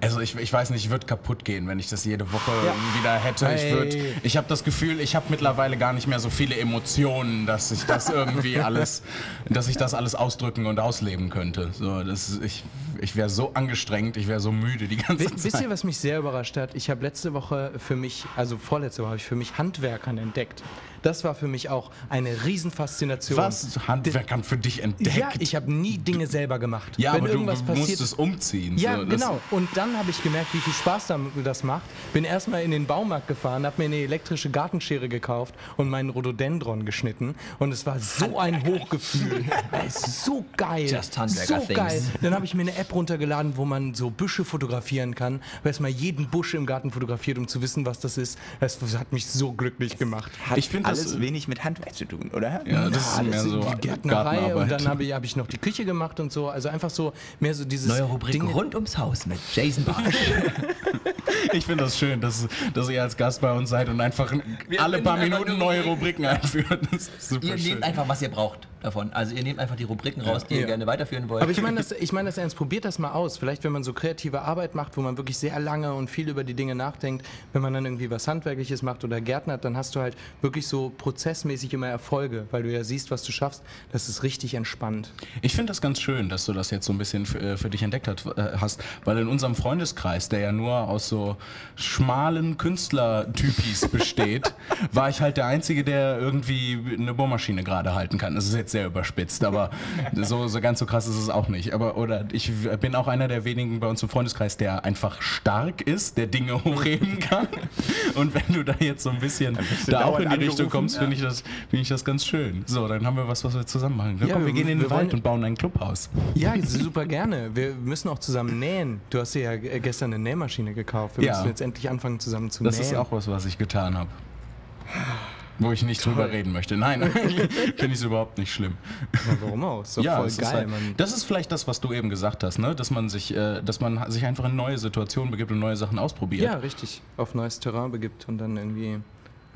Also ich, ich weiß nicht, ich würde kaputt gehen, wenn ich das jede Woche wieder hätte. Ich, Hey. würd, ich habe das Gefühl, ich habe mittlerweile gar nicht mehr so viele Emotionen, dass ich das irgendwie alles, dass ich das alles ausdrücken und ausleben könnte. So, das, ich ich wäre so angestrengt, ich wäre so müde die ganze Zeit. Wisst ihr, was mich sehr überrascht hat? Ich habe letzte Woche für mich, also vorletzte Woche habe ich für mich Handwerkern entdeckt. Das war für mich auch eine Riesenfaszination. was Handwerkern für dich entdeckt? Ja, ich habe nie Dinge selber gemacht. Ja, Wenn aber du irgendwas musst passiert, es umziehen. Ja, so, genau. Und dann habe ich gemerkt, wie viel Spaß das macht. Bin erstmal in den Baumarkt gefahren, habe mir eine elektrische Gartenschere gekauft und meinen Rhododendron geschnitten. Und es war so ein Hochgefühl. Es ist so geil. Just Handwerker so things. geil. Dann habe ich mir eine App runtergeladen, wo man so Büsche fotografieren kann. Weil es mal jeden Busch im Garten fotografiert, um zu wissen, was das ist. Das hat mich so glücklich gemacht. Hat Ich find das- alles wenig mit Handwerk zu tun, oder? Ja, das ist Ja, mehr das so die Gärtnerei und dann habe ich, hab ich noch die Küche gemacht und so. Also einfach so mehr so dieses Neue Rubrik Dinge- rund ums Haus mit Jason Barsch. Ich finde das schön, dass, dass ihr als Gast bei uns seid und einfach alle paar Minuten neue Rubriken. Einführt. Das ist super ihr schön. nehmt einfach, was ihr braucht davon. Also ihr nehmt einfach die Rubriken raus, die ihr Ja. gerne weiterführen wollt. Aber ich meine das, ich meine das ernst, probiert das mal aus. Vielleicht, wenn man so kreative Arbeit macht, wo man wirklich sehr lange und viel über die Dinge nachdenkt, wenn man dann irgendwie was Handwerkliches macht oder gärtnert, dann hast du halt wirklich so prozessmäßig immer Erfolge, weil du ja siehst, was du schaffst. Das ist richtig entspannt. Ich finde das ganz schön, dass du das jetzt so ein bisschen für, äh, für dich entdeckt hat, äh, hast, weil in unserem Freundeskreis, der ja nur aus so schmalen Künstlertypis besteht, war ich halt der Einzige, der irgendwie eine Bohrmaschine gerade halten kann. Das ist jetzt sehr überspitzt, aber so, so ganz so krass ist es auch nicht. Aber oder ich bin auch einer der wenigen bei uns im Freundeskreis, der einfach stark ist, der Dinge hochheben kann. Und wenn du da jetzt so ein bisschen du da auch in die Richtung kommst, finde ich, das, find ich das ganz schön. So, dann haben wir was, was wir zusammen machen. Dann Ja, komm, wir wir- gehen in den Wald und bauen ein Clubhaus. Ja, super gerne. Wir müssen auch zusammen nähen. Du hast dir ja äh, gestern eine Nähmaschine gekauft. Wir Ja. müssen jetzt endlich anfangen zusammen zu Das nähen. ist auch was, was ich getan habe. Wo ich nicht drüber reden möchte. Nein, finde ich es überhaupt nicht schlimm. Ja, warum auch? Ist doch voll es ist geil, halt. Das ist vielleicht das, was du eben gesagt hast, ne? dass, man sich, äh, dass man sich einfach in neue Situationen begibt und neue Sachen ausprobiert. Ja, richtig. Auf neues Terrain begibt und dann irgendwie.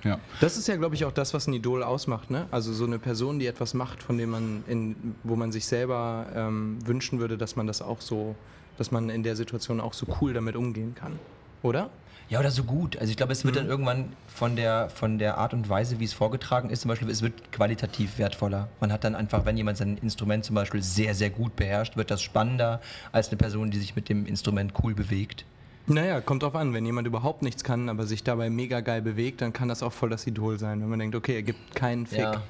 Ja. Das ist ja, glaube ich, auch das, was ein Idol ausmacht. Ne? Also so eine Person, die etwas macht, von dem man in, wo man sich selber ähm, wünschen würde, dass man das auch so, dass man in der Situation auch so cool damit umgehen kann. Oder? Ja, oder so gut. Also ich glaube, es wird dann irgendwann von der, von der Art und Weise, wie es vorgetragen ist, zum Beispiel, es wird qualitativ wertvoller. Man hat dann einfach, wenn jemand sein Instrument zum Beispiel sehr, sehr gut beherrscht, wird das spannender als eine Person, die sich mit dem Instrument cool bewegt. Naja, kommt drauf an. Wenn jemand überhaupt nichts kann, aber sich dabei mega geil bewegt, dann kann das auch voll das Idol sein. Wenn man denkt, okay, er gibt keinen Fick. Ja.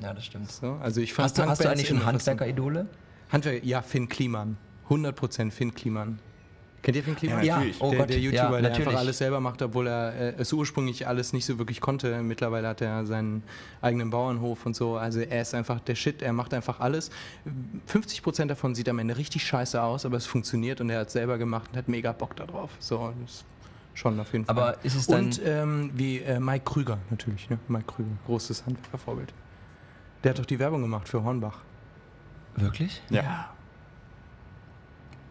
ja, das stimmt. So, also ich fand Hast du, hast du eigentlich schon. Handwerker-Idole? Handwerker, ja, Finn Kliman. 100% Finn Kliman. Kennt ihr Finn Kliman? Ja, natürlich. oh der, Gott, der YouTuber, ja, der einfach alles selber macht, obwohl er äh, es ursprünglich alles nicht so wirklich konnte. Mittlerweile hat er seinen eigenen Bauernhof und so. Also er ist einfach der Shit, er macht einfach alles. 50% davon sieht am Ende richtig scheiße aus, aber es funktioniert und er hat es selber gemacht und hat mega Bock darauf. So, das ist schon auf jeden Fall. Aber ist es dann- Und ähm, wie äh, Mike Krüger natürlich, ne? Mike Krüger, großes Handwerkervorbild. Der hat doch die Werbung gemacht für Hornbach. Wirklich? Ja.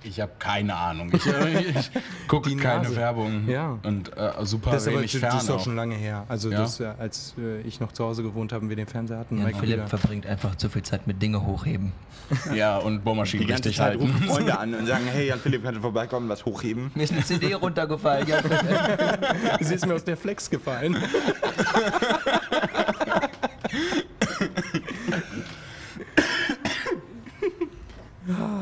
Ich habe keine Ahnung. Ich, äh, ich gucke keine Nase. Werbung Ja. und äh, super Das ist aber wenig das ist auch schon lange her. Also Ja. das, äh, als äh, ich noch zu Hause gewohnt habe und wir den Fernseher hatten, Ja, Philipp Krüger. verbringt einfach zu viel Zeit mit Dinge hochheben. Ja, und Bohrmaschinen Die ganze richtig Zeit halten. rufen Freunde an und sagen, hey Jan Philipp, kannst du vorbeikommen, was hochheben? Mir ist eine CD runtergefallen. Sie ist mir aus der Flex gefallen. Ah,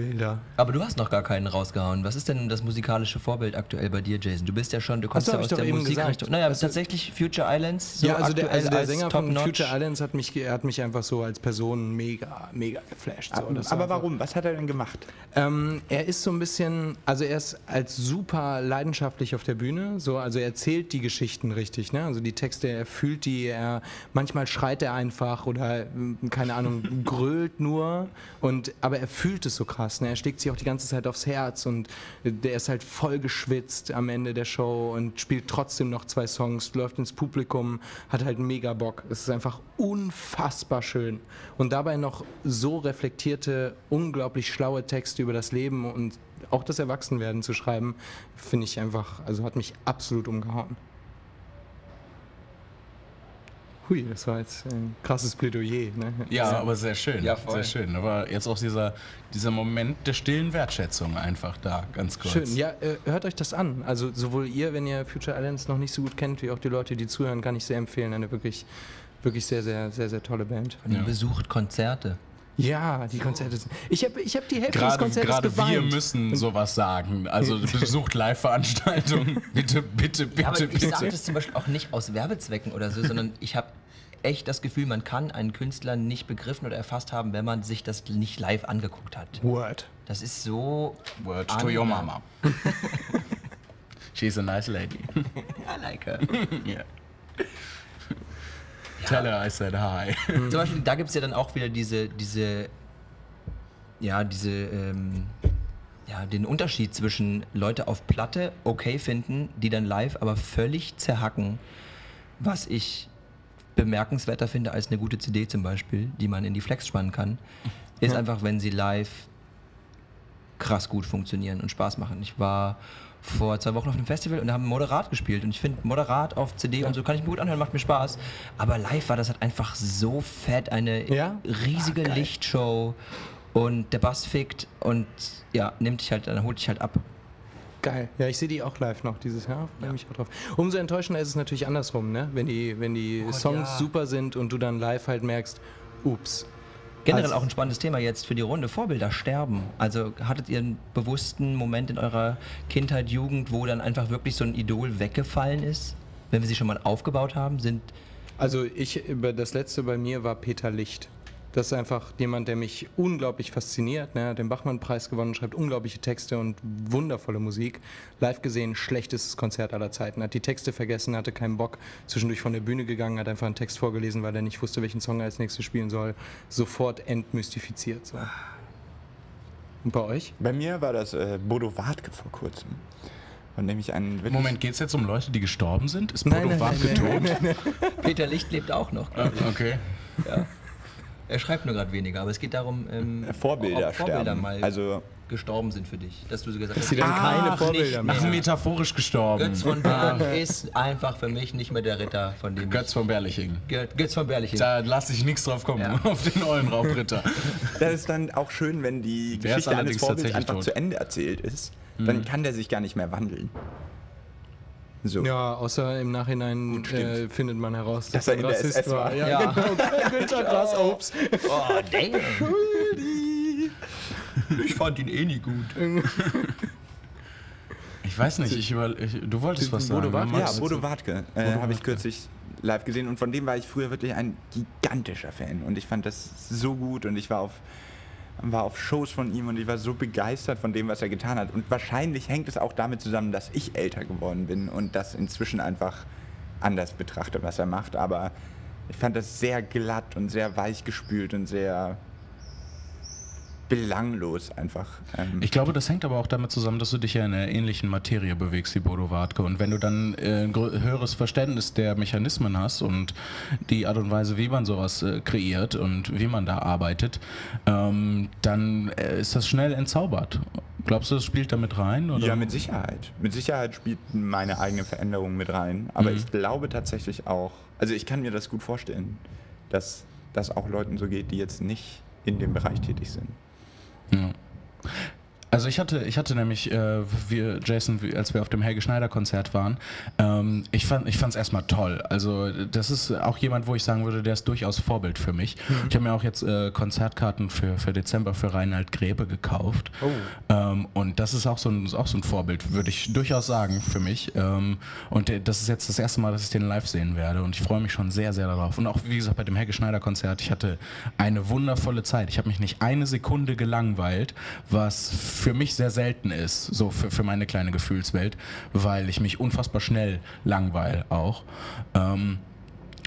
Vorbilder. Aber du hast noch gar keinen rausgehauen. Was ist denn das musikalische Vorbild aktuell bei dir, Jason? Du bist ja schon, du kommst so, ja aus ich doch der eben Musikrichtung. gesagt. Naja, Also- tatsächlich Future Islands. So ja, also der, also der als Sänger von. Future Islands hat mich, er hat mich einfach so als Person mega, mega geflasht. So. War Aber einfach- warum? Was hat er denn gemacht? Ähm, er ist so ein bisschen, also er ist als super leidenschaftlich auf der Bühne, so, also er erzählt die Geschichten richtig, ne? Also die Texte, er fühlt die, er manchmal schreit er einfach oder keine Ahnung, grölt nur und aber er fühlt es so krass, ne? Er schlägt sich auch die ganze Zeit aufs Herz und der ist halt voll geschwitzt am Ende der Show und spielt trotzdem noch zwei Songs, läuft ins Publikum, hat halt mega Bock. Es ist einfach unfassbar schön und dabei noch so reflektierte, unglaublich schlaue Texte über das Leben und auch das Erwachsenwerden zu schreiben, finde ich einfach, also hat mich absolut umgehauen. Hui, das war jetzt ein krasses Plädoyer. Ne? Ja, aber sehr schön. Ja, voll. sehr schön. Aber jetzt auch dieser, dieser Moment der stillen Wertschätzung einfach da, ganz kurz. Schön, ja, äh, hört euch das an. Also sowohl ihr, wenn ihr Future Islands noch nicht so gut kennt, wie auch die Leute, die zuhören, kann ich sehr empfehlen. Eine wirklich, wirklich sehr, sehr, sehr, sehr tolle Band. Und ihr Ja. besucht Konzerte. Ja, die Konzerte sind. Ich habe ich hab die Hälfte des Gerade, Konzertes gerade geweint. wir müssen sowas sagen. Also besucht Live-Veranstaltungen. Bitte, bitte, bitte, Ja, aber ich bitte. sage das zum Beispiel auch nicht aus Werbezwecken oder so, sondern ich habe echt das Gefühl, man kann einen Künstler nicht begriffen oder erfasst haben, wenn man sich das nicht live angeguckt hat. Word. Das ist so. Word to your mama. She's a nice lady. I like her. yeah. Tell her I said hi. Zum Beispiel, da gibt es ja dann auch wieder diese, diese, ja, diese, ähm, ja, den Unterschied zwischen Leute auf Platte okay finden, die dann live aber völlig zerhacken, was ich bemerkenswerter finde als eine gute CD zum Beispiel, die man in die Flex spannen kann, ist einfach, wenn sie live krass gut funktionieren und Spaß machen. Ich war vor zwei Wochen auf einem Festival und haben Moderat gespielt und ich finde Moderat auf CD und so kann ich mir gut anhören, macht mir Spaß. Aber live war das halt einfach so fett, eine Ja? riesige Lichtshow und der Bass fickt und ja, nimmt dich halt, dann holt dich halt ab. Geil. Ja, ich sehe die auch live noch dieses Jahr. Freue mich auch drauf. Umso enttäuschender ist es natürlich andersrum, ne? Wenn die, wenn die Oh, Songs ja. super sind und du dann live halt merkst, ups. Generell Also- auch ein spannendes Thema jetzt für die Runde. Vorbilder sterben. Also hattet ihr einen bewussten Moment in eurer Kindheit, Jugend, wo dann einfach wirklich so ein Idol weggefallen ist? Wenn wir sie schon mal aufgebaut haben, sind Also ich, über das letzte bei mir war Peter Licht. Das ist einfach jemand, der mich unglaublich fasziniert. Ne? Er hat den Bachmann-Preis gewonnen, schreibt unglaubliche Texte und wundervolle Musik. Live gesehen, schlechtestes Konzert aller Zeiten. Hat die Texte vergessen, hatte keinen Bock, zwischendurch von der Bühne gegangen, hat einfach einen Text vorgelesen, weil er nicht wusste, welchen Song er als nächstes spielen soll. Sofort entmystifiziert. So. Und bei euch? Bei mir war das äh, Bodo Wartke vor kurzem. Von dem ich einen Moment, geht es jetzt um Leute, die gestorben sind? Ist Nein, Bodo nein, Wartke nein, tot? Peter Licht lebt auch noch. Ah, Okay. Er schreibt nur gerade weniger, aber es geht darum, ähm, Vorbilder ob Vorbilder sterben. mal Also gestorben sind für dich. Dass du so gesagt hast, sie dann keine Vorbilder nicht mehr mehr. metaphorisch gestorben. Götz von Berg ist einfach für mich nicht mehr der Ritter, von dem Götz von Berliching. ich... Gö- Götz von Berliching. Da lasse ich nichts drauf kommen, Ja. auf den Eulenraubritter. das ist dann auch schön, wenn die Geschichte eines Vorbilds tatsächlich einfach tot. zu Ende erzählt ist. Dann kann der sich gar nicht mehr wandeln. So. Ja, außer im Nachhinein Gut, äh, findet man heraus, Dass dass, er in ein der Rassist SS war. war. Ja, Ja. genau. Günther Grasshopes. Oh, damn. Ich fand ihn eh nie gut. Ich weiß nicht, ich über, ich, du wolltest was Bodo sagen. Wartke? ne, Ja, Max? Bodo Wartke äh, habe ich Wartke. kürzlich live gesehen und von dem war ich früher wirklich ein gigantischer Fan und ich fand das so gut und ich war auf, war auf Shows von ihm und ich war so begeistert von dem, was er getan hat. Und wahrscheinlich hängt es auch damit zusammen, dass ich älter geworden bin und das inzwischen einfach anders betrachte, was er macht, aber ich fand das sehr glatt und sehr weich gespült und sehr belanglos einfach. Ähm, Ich glaube, das hängt aber auch damit zusammen, dass du dich ja in einer ähnlichen Materie bewegst wie Bodo Wartke. Und wenn du dann äh, ein höheres Verständnis der Mechanismen hast und die Art und Weise, wie man sowas äh, kreiert und wie man da arbeitet, ähm, dann äh, ist das schnell entzaubert. Glaubst du, das spielt da mit rein? Oder? Ja, mit Sicherheit. Mit Sicherheit spielt meine eigene Veränderung mit rein. Aber Mhm. ich glaube tatsächlich auch, also ich kann mir das gut vorstellen, dass das auch Leuten so geht, die jetzt nicht in dem Bereich tätig sind. Ja. Also ich hatte, ich hatte nämlich, äh, wir, Jason, als wir auf dem Helge Schneider Konzert waren, ähm, ich fand ich es erstmal toll. Also das ist auch jemand, wo ich sagen würde, der ist durchaus Vorbild für mich. Ich habe mir auch jetzt äh, Konzertkarten für, für Dezember für Reinhard Grebe gekauft. Ähm, und das ist auch so ein, ist auch so ein Vorbild, würde ich durchaus sagen, für mich. Ähm, und das ist jetzt das erste Mal, dass ich den live sehen werde. Und ich freue mich schon sehr, sehr darauf. Und auch, wie gesagt, bei dem Helge Schneider Konzert, ich hatte eine wundervolle Zeit. Ich habe mich nicht eine Sekunde gelangweilt, was für mich sehr selten ist, so für, für meine kleine Gefühlswelt, weil ich mich unfassbar schnell langweile auch. Ähm,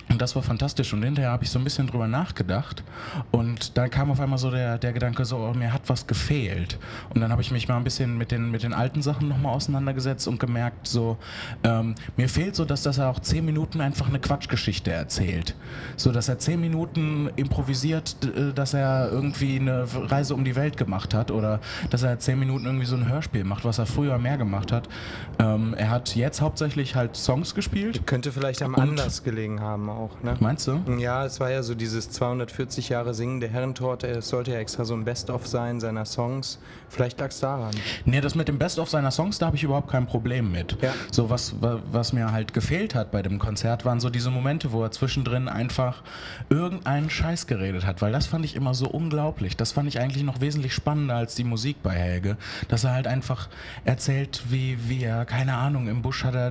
und das war fantastisch. Und hinterher habe ich so ein bisschen drüber nachgedacht. Und dann kam auf einmal so der, der Gedanke, so, oh, mir hat was gefehlt. Und dann habe ich mich mal ein bisschen mit den, mit den alten Sachen nochmal auseinandergesetzt und gemerkt, so, ähm, mir fehlt so, dass, dass er auch zehn Minuten einfach eine Quatschgeschichte erzählt. So, dass er zehn Minuten improvisiert, äh, dass er irgendwie eine Reise um die Welt gemacht hat oder dass er zehn Minuten irgendwie so ein Hörspiel macht, was er früher mehr gemacht hat. Ähm, er hat jetzt hauptsächlich halt Songs gespielt. Könnte vielleicht am Anlass gelegen haben auch, ne? Meinst du? Ja, es war ja so dieses 240 Jahre Singen der Herrentorte. Es sollte ja extra so ein Best-of sein seiner Songs. Vielleicht lag es daran. Nee, das mit dem Best-of seiner Songs, da habe ich überhaupt kein Problem mit. Ja. So was, wa- was mir halt gefehlt hat bei dem Konzert, waren so diese Momente, wo er zwischendrin einfach irgendeinen Scheiß geredet hat, weil das fand ich immer so unglaublich. Das fand ich eigentlich noch wesentlich spannender als die Musik bei Helge, dass er halt einfach erzählt, wie, wie er, keine Ahnung, im Busch hat er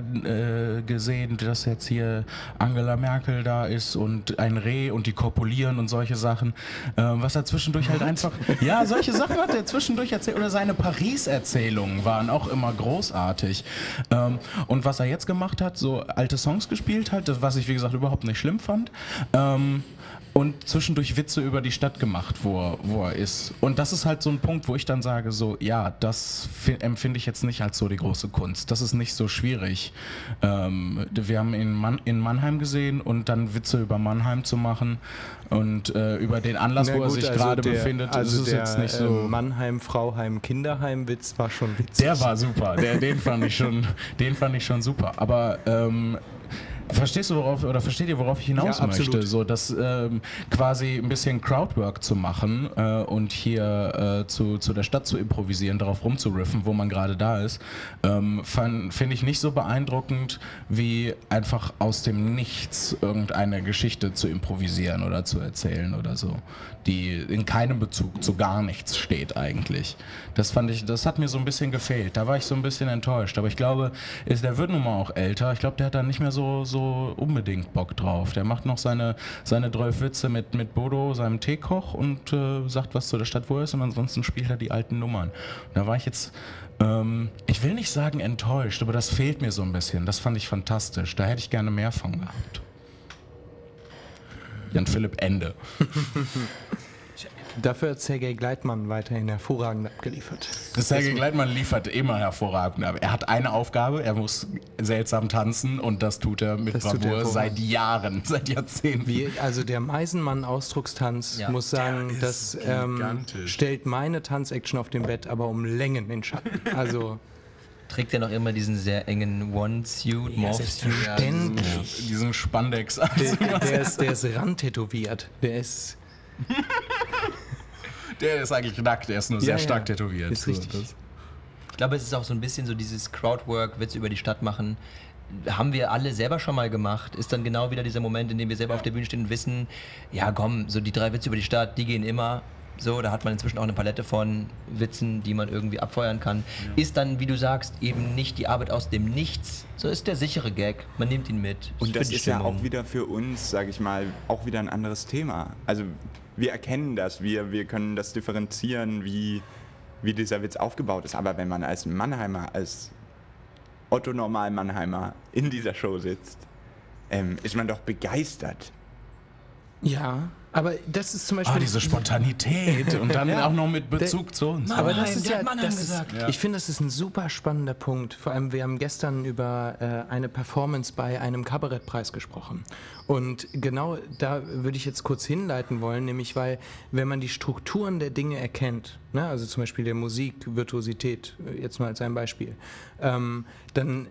äh, gesehen, dass jetzt hier Angela Merkel da ist und ein Reh und die kopulieren und solche Sachen. Äh, was er zwischendurch halt einfach, ja, solche Sachen hat er zwischendurch erzählt oder seine Paris-Erzählungen waren auch immer großartig. Ähm, und was er jetzt gemacht hat, so alte Songs gespielt hat, das, was ich wie gesagt überhaupt nicht schlimm fand. Ähm, und zwischendurch Witze über die Stadt gemacht, wo er, wo er ist. Und das ist halt so ein Punkt, wo ich dann sage, so, ja, das fi- empfinde ich jetzt nicht als so die große Kunst. Das ist nicht so schwierig. Ähm, wir haben ihn in, Mann, in Mannheim gesehen und dann Witze über Mannheim zu machen und äh, über den Anlass, Na wo er sich also gerade befindet, Also ist es jetzt nicht äh, so. Mannheim, Frauheim, Kinderheim-Witz war schon witzig. Der war super, der, den, fand ich schon, den fand ich schon super. Aber ähm, verstehst du worauf oder versteht ihr, worauf ich hinaus Ja, möchte? So, das ähm, quasi ein bisschen Crowdwork zu machen äh, und hier äh, zu, zu der Stadt zu improvisieren, darauf rumzuriffen, wo man gerade da ist, ähm, finde ich nicht so beeindruckend, wie einfach aus dem Nichts irgendeine Geschichte zu improvisieren oder zu erzählen oder so, die in keinem Bezug zu gar nichts steht eigentlich. Das fand ich, das hat mir so ein bisschen gefehlt. Da war ich so ein bisschen enttäuscht. Aber ich glaube, ist, der wird nun mal auch älter. Ich glaube, der hat dann nicht mehr so so, so unbedingt Bock drauf. Der macht noch seine, seine 12 Witze mit, mit Bodo, seinem Teekoch und äh, sagt was zu der Stadt, wo er ist und ansonsten spielt er die alten Nummern. Und da war ich jetzt, ähm, ich will nicht sagen enttäuscht, aber das fehlt mir so ein bisschen. Das fand ich fantastisch. Da hätte ich gerne mehr von gehabt. Jan Philipp Ende. Dafür hat Sergei Gleitmann weiterhin hervorragend abgeliefert. Sergei Gleitmann liefert immer hervorragend ab. Er hat eine Aufgabe, er muss seltsam tanzen und das tut er mit Das er Bravour seit. Jahren, seit Jahrzehnten. Wie, also der Meisenmann-Ausdruckstanz, Ja. muss sagen, das ähm, stellt meine Tanzaction auf dem Bett aber um Längen in Schatten. Also Trägt er noch immer diesen sehr engen One-Suit, Morph-Suit? selbstverständlich. Diesen Spandex. Der, der, ist, der ist rantätowiert. Der ist. Der ist eigentlich nackt, der ist nur sehr Ja, ja. stark tätowiert. Ist richtig. So, Ich glaube, es ist auch so ein bisschen so dieses Crowdwork, Witze über die Stadt machen. Haben wir alle selber schon mal gemacht. Ist dann genau wieder dieser Moment, in dem wir selber auf der Bühne stehen und wissen, ja komm, so die drei Witze über die Stadt, die gehen immer. So, da hat man inzwischen auch eine Palette von Witzen, die man irgendwie abfeuern kann. Ist dann, wie du sagst, eben nicht die Arbeit aus dem Nichts. So ist der sichere Gag. Man nimmt ihn mit. Und Für das ist ja Stimmung. auch wieder für uns, sage ich mal, auch wieder ein anderes Thema. Also wir erkennen das, wir, wir können das differenzieren, wie, wie dieser Witz aufgebaut ist. Aber wenn man als Mannheimer, als Otto Normal Mannheimer in dieser Show sitzt, ähm, ist man doch begeistert. Ja, aber das ist zum Beispiel. Ah, diese Spontanität und dann auch noch mit Bezug zu uns. Aber das ist ja, das ist, gesagt. Ja. ich finde, das ist ein super spannender Punkt. Vor allem, wir haben gestern über äh, eine Performance bei einem Kabarettpreis gesprochen. Und genau da würde ich jetzt kurz hinleiten wollen, nämlich weil, wenn man die Strukturen der Dinge erkennt, ne, also zum Beispiel der Musik, Virtuosität, äh, jetzt mal als ein Beispiel, ähm, dann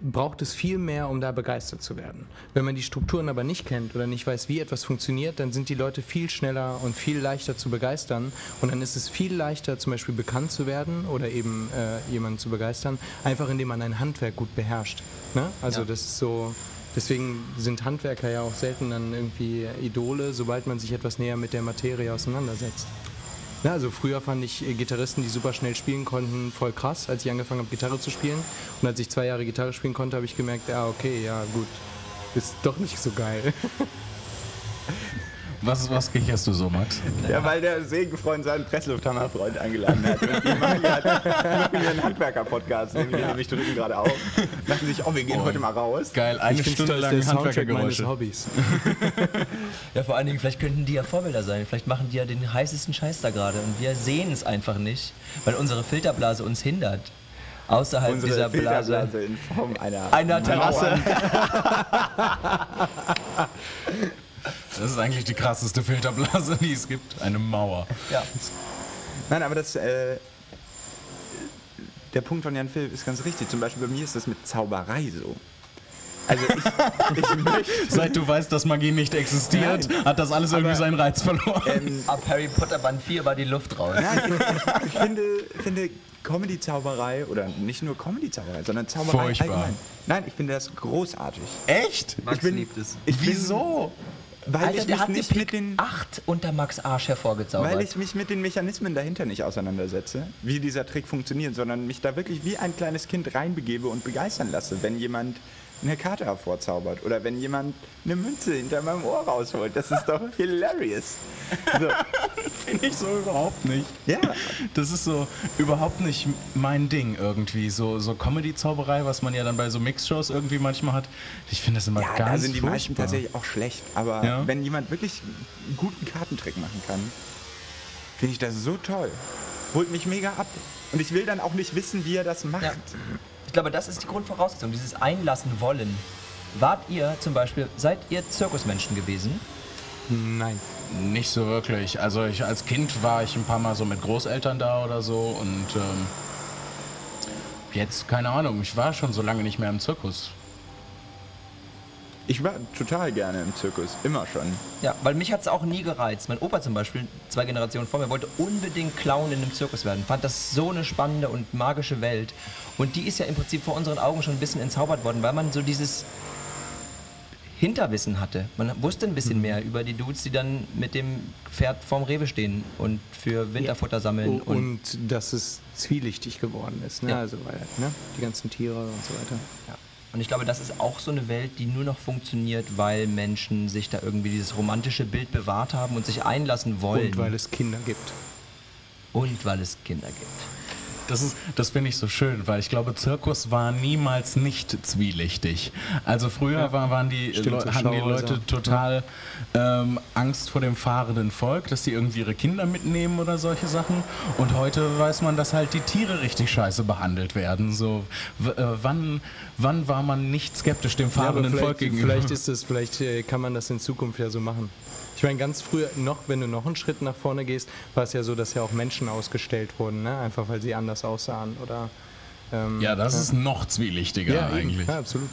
braucht es viel mehr, um da begeistert zu werden. Wenn man die Strukturen aber nicht kennt oder nicht weiß, wie etwas funktioniert, dann sind die Leute viel schneller und viel leichter zu begeistern. Und dann ist es viel leichter, zum Beispiel bekannt zu werden oder eben äh, jemanden zu begeistern, einfach indem man ein Handwerk gut beherrscht. Ne? Also Ja. das ist so. Deswegen sind Handwerker ja auch selten dann irgendwie Idole, sobald man sich etwas näher mit der Materie auseinandersetzt. Ja, also früher fand ich äh, Gitarristen, die super schnell spielen konnten, voll krass, als ich angefangen habe, Gitarre zu spielen. Und als ich zwei Jahre Gitarre spielen konnte, habe ich gemerkt, ja, okay, ja, gut, ist doch nicht so geil. Was, was kicherst du so, Max? Ja, weil der Segenfreund seinen Presslufthammerfreund eingeladen hat. Und die machen ja hier einen Handwerker-Podcast, nehmen hier nämlich drücken gerade auf. Dachten sich, oh, wir gehen heute mal raus. Geil, eine Ich Stunde lang Handwerkergeräusche. Hobbys. Ja, vor allen Dingen, vielleicht könnten die ja Vorbilder sein. Vielleicht machen die ja den heißesten Scheiß da gerade und wir sehen es einfach nicht, weil unsere Filterblase uns hindert. Außerhalb Unsere dieser Blase. Filterblase in Form einer, Einer Terrasse. Das ist eigentlich die krasseste Filterblase, die es gibt. Eine Mauer. Ja. Nein, aber das, äh, der Punkt von Jan Philipp ist ganz richtig. Zum Beispiel bei mir ist das mit Zauberei so. Also ich, ich möchte, Seit du weißt, dass Magie nicht existiert, Nein. hat das alles irgendwie Aber- seinen Reiz verloren. ähm, Ab Harry Potter Band 4 war die Luft raus. nein, ich, ich finde, finde Comedy-Zauberei oder nicht nur Comedy-Zauberei, sondern Zauberei Furchtbar. allgemein. Nein, ich finde das großartig. Echt? ich bin, es. Ich bin, Wieso? Weil Alter, ich mich nicht mit den 8 unter Max Arsch hervorgezaubert. Weil ich mich mit den Mechanismen dahinter nicht auseinandersetze, wie dieser Trick funktioniert, sondern mich da wirklich wie ein kleines Kind reinbegebe und begeistern lasse, wenn jemand eine Karte hervorzaubert oder wenn jemand eine Münze hinter meinem Ohr rausholt. Das ist doch hilarious. So, Finde ich so überhaupt nicht. ja, Das ist so überhaupt nicht mein Ding irgendwie. So, so Comedy-Zauberei, was man ja dann bei so Mixshows irgendwie manchmal hat. Ich finde das immer ja ganz da sind die meisten tatsächlich auch schlecht. Aber Ja. wenn jemand wirklich einen guten Kartentrick machen kann, finde ich das so toll. Holt mich mega ab. Und ich will dann auch nicht wissen, wie er das macht. Ja. Ich glaube, das ist die Grundvoraussetzung, dieses Einlassen wollen. Wart ihr zum Beispiel, seid ihr Zirkusmenschen gewesen? Nein. Nicht so wirklich. Also ich als Kind war ich ein paar Mal so mit Großeltern da oder so und ähm, jetzt keine Ahnung. Ich war schon so lange nicht mehr im Zirkus. Ich war total gerne im Zirkus, immer schon. Ja, weil mich hat es auch nie gereizt. Mein Opa zum Beispiel, zwei Generationen vor mir, wollte unbedingt Clown in einem Zirkus werden. Fand das so eine spannende und magische Welt. Und die ist ja im Prinzip vor unseren Augen schon ein bisschen entzaubert worden, weil man so dieses Hinterwissen hatte. Man wusste ein bisschen mehr über die Dudes, die dann mit dem Pferd vorm Rewe stehen und für Winterfutter sammeln. Und, Und, dass es zwielichtig geworden ist, ne? Ja. Also weil ne? die ganzen Tiere und so weiter. Und ich glaube, das ist auch so eine Welt, die nur noch funktioniert, weil Menschen sich da irgendwie dieses romantische Bild bewahrt haben und sich einlassen wollen. Und weil es Kinder gibt. Und weil es Kinder gibt. Das, ist- das finde ich so schön, weil ich glaube, Zirkus war niemals nicht zwielichtig. Also früher war, waren die, Stimmt, so hatten die. Leute total ähm, Angst vor dem fahrenden Volk, dass die irgendwie ihre Kinder mitnehmen oder solche Sachen. Und heute weiß man, dass halt die Tiere richtig scheiße behandelt werden. So, äh, wann, wann war man nicht skeptisch dem Ja, fahrenden Volk vielleicht, gegenüber? vielleicht ist es, vielleicht äh, kann man das in Zukunft ja so machen. Ich meine, ganz früher noch, wenn du noch einen Schritt nach vorne gehst, war es ja so, dass ja auch Menschen ausgestellt wurden, ne? einfach weil sie anders aussahen oder. ähm, ja, das ist noch zwielichtiger ja, eben. eigentlich. Ja, absolut.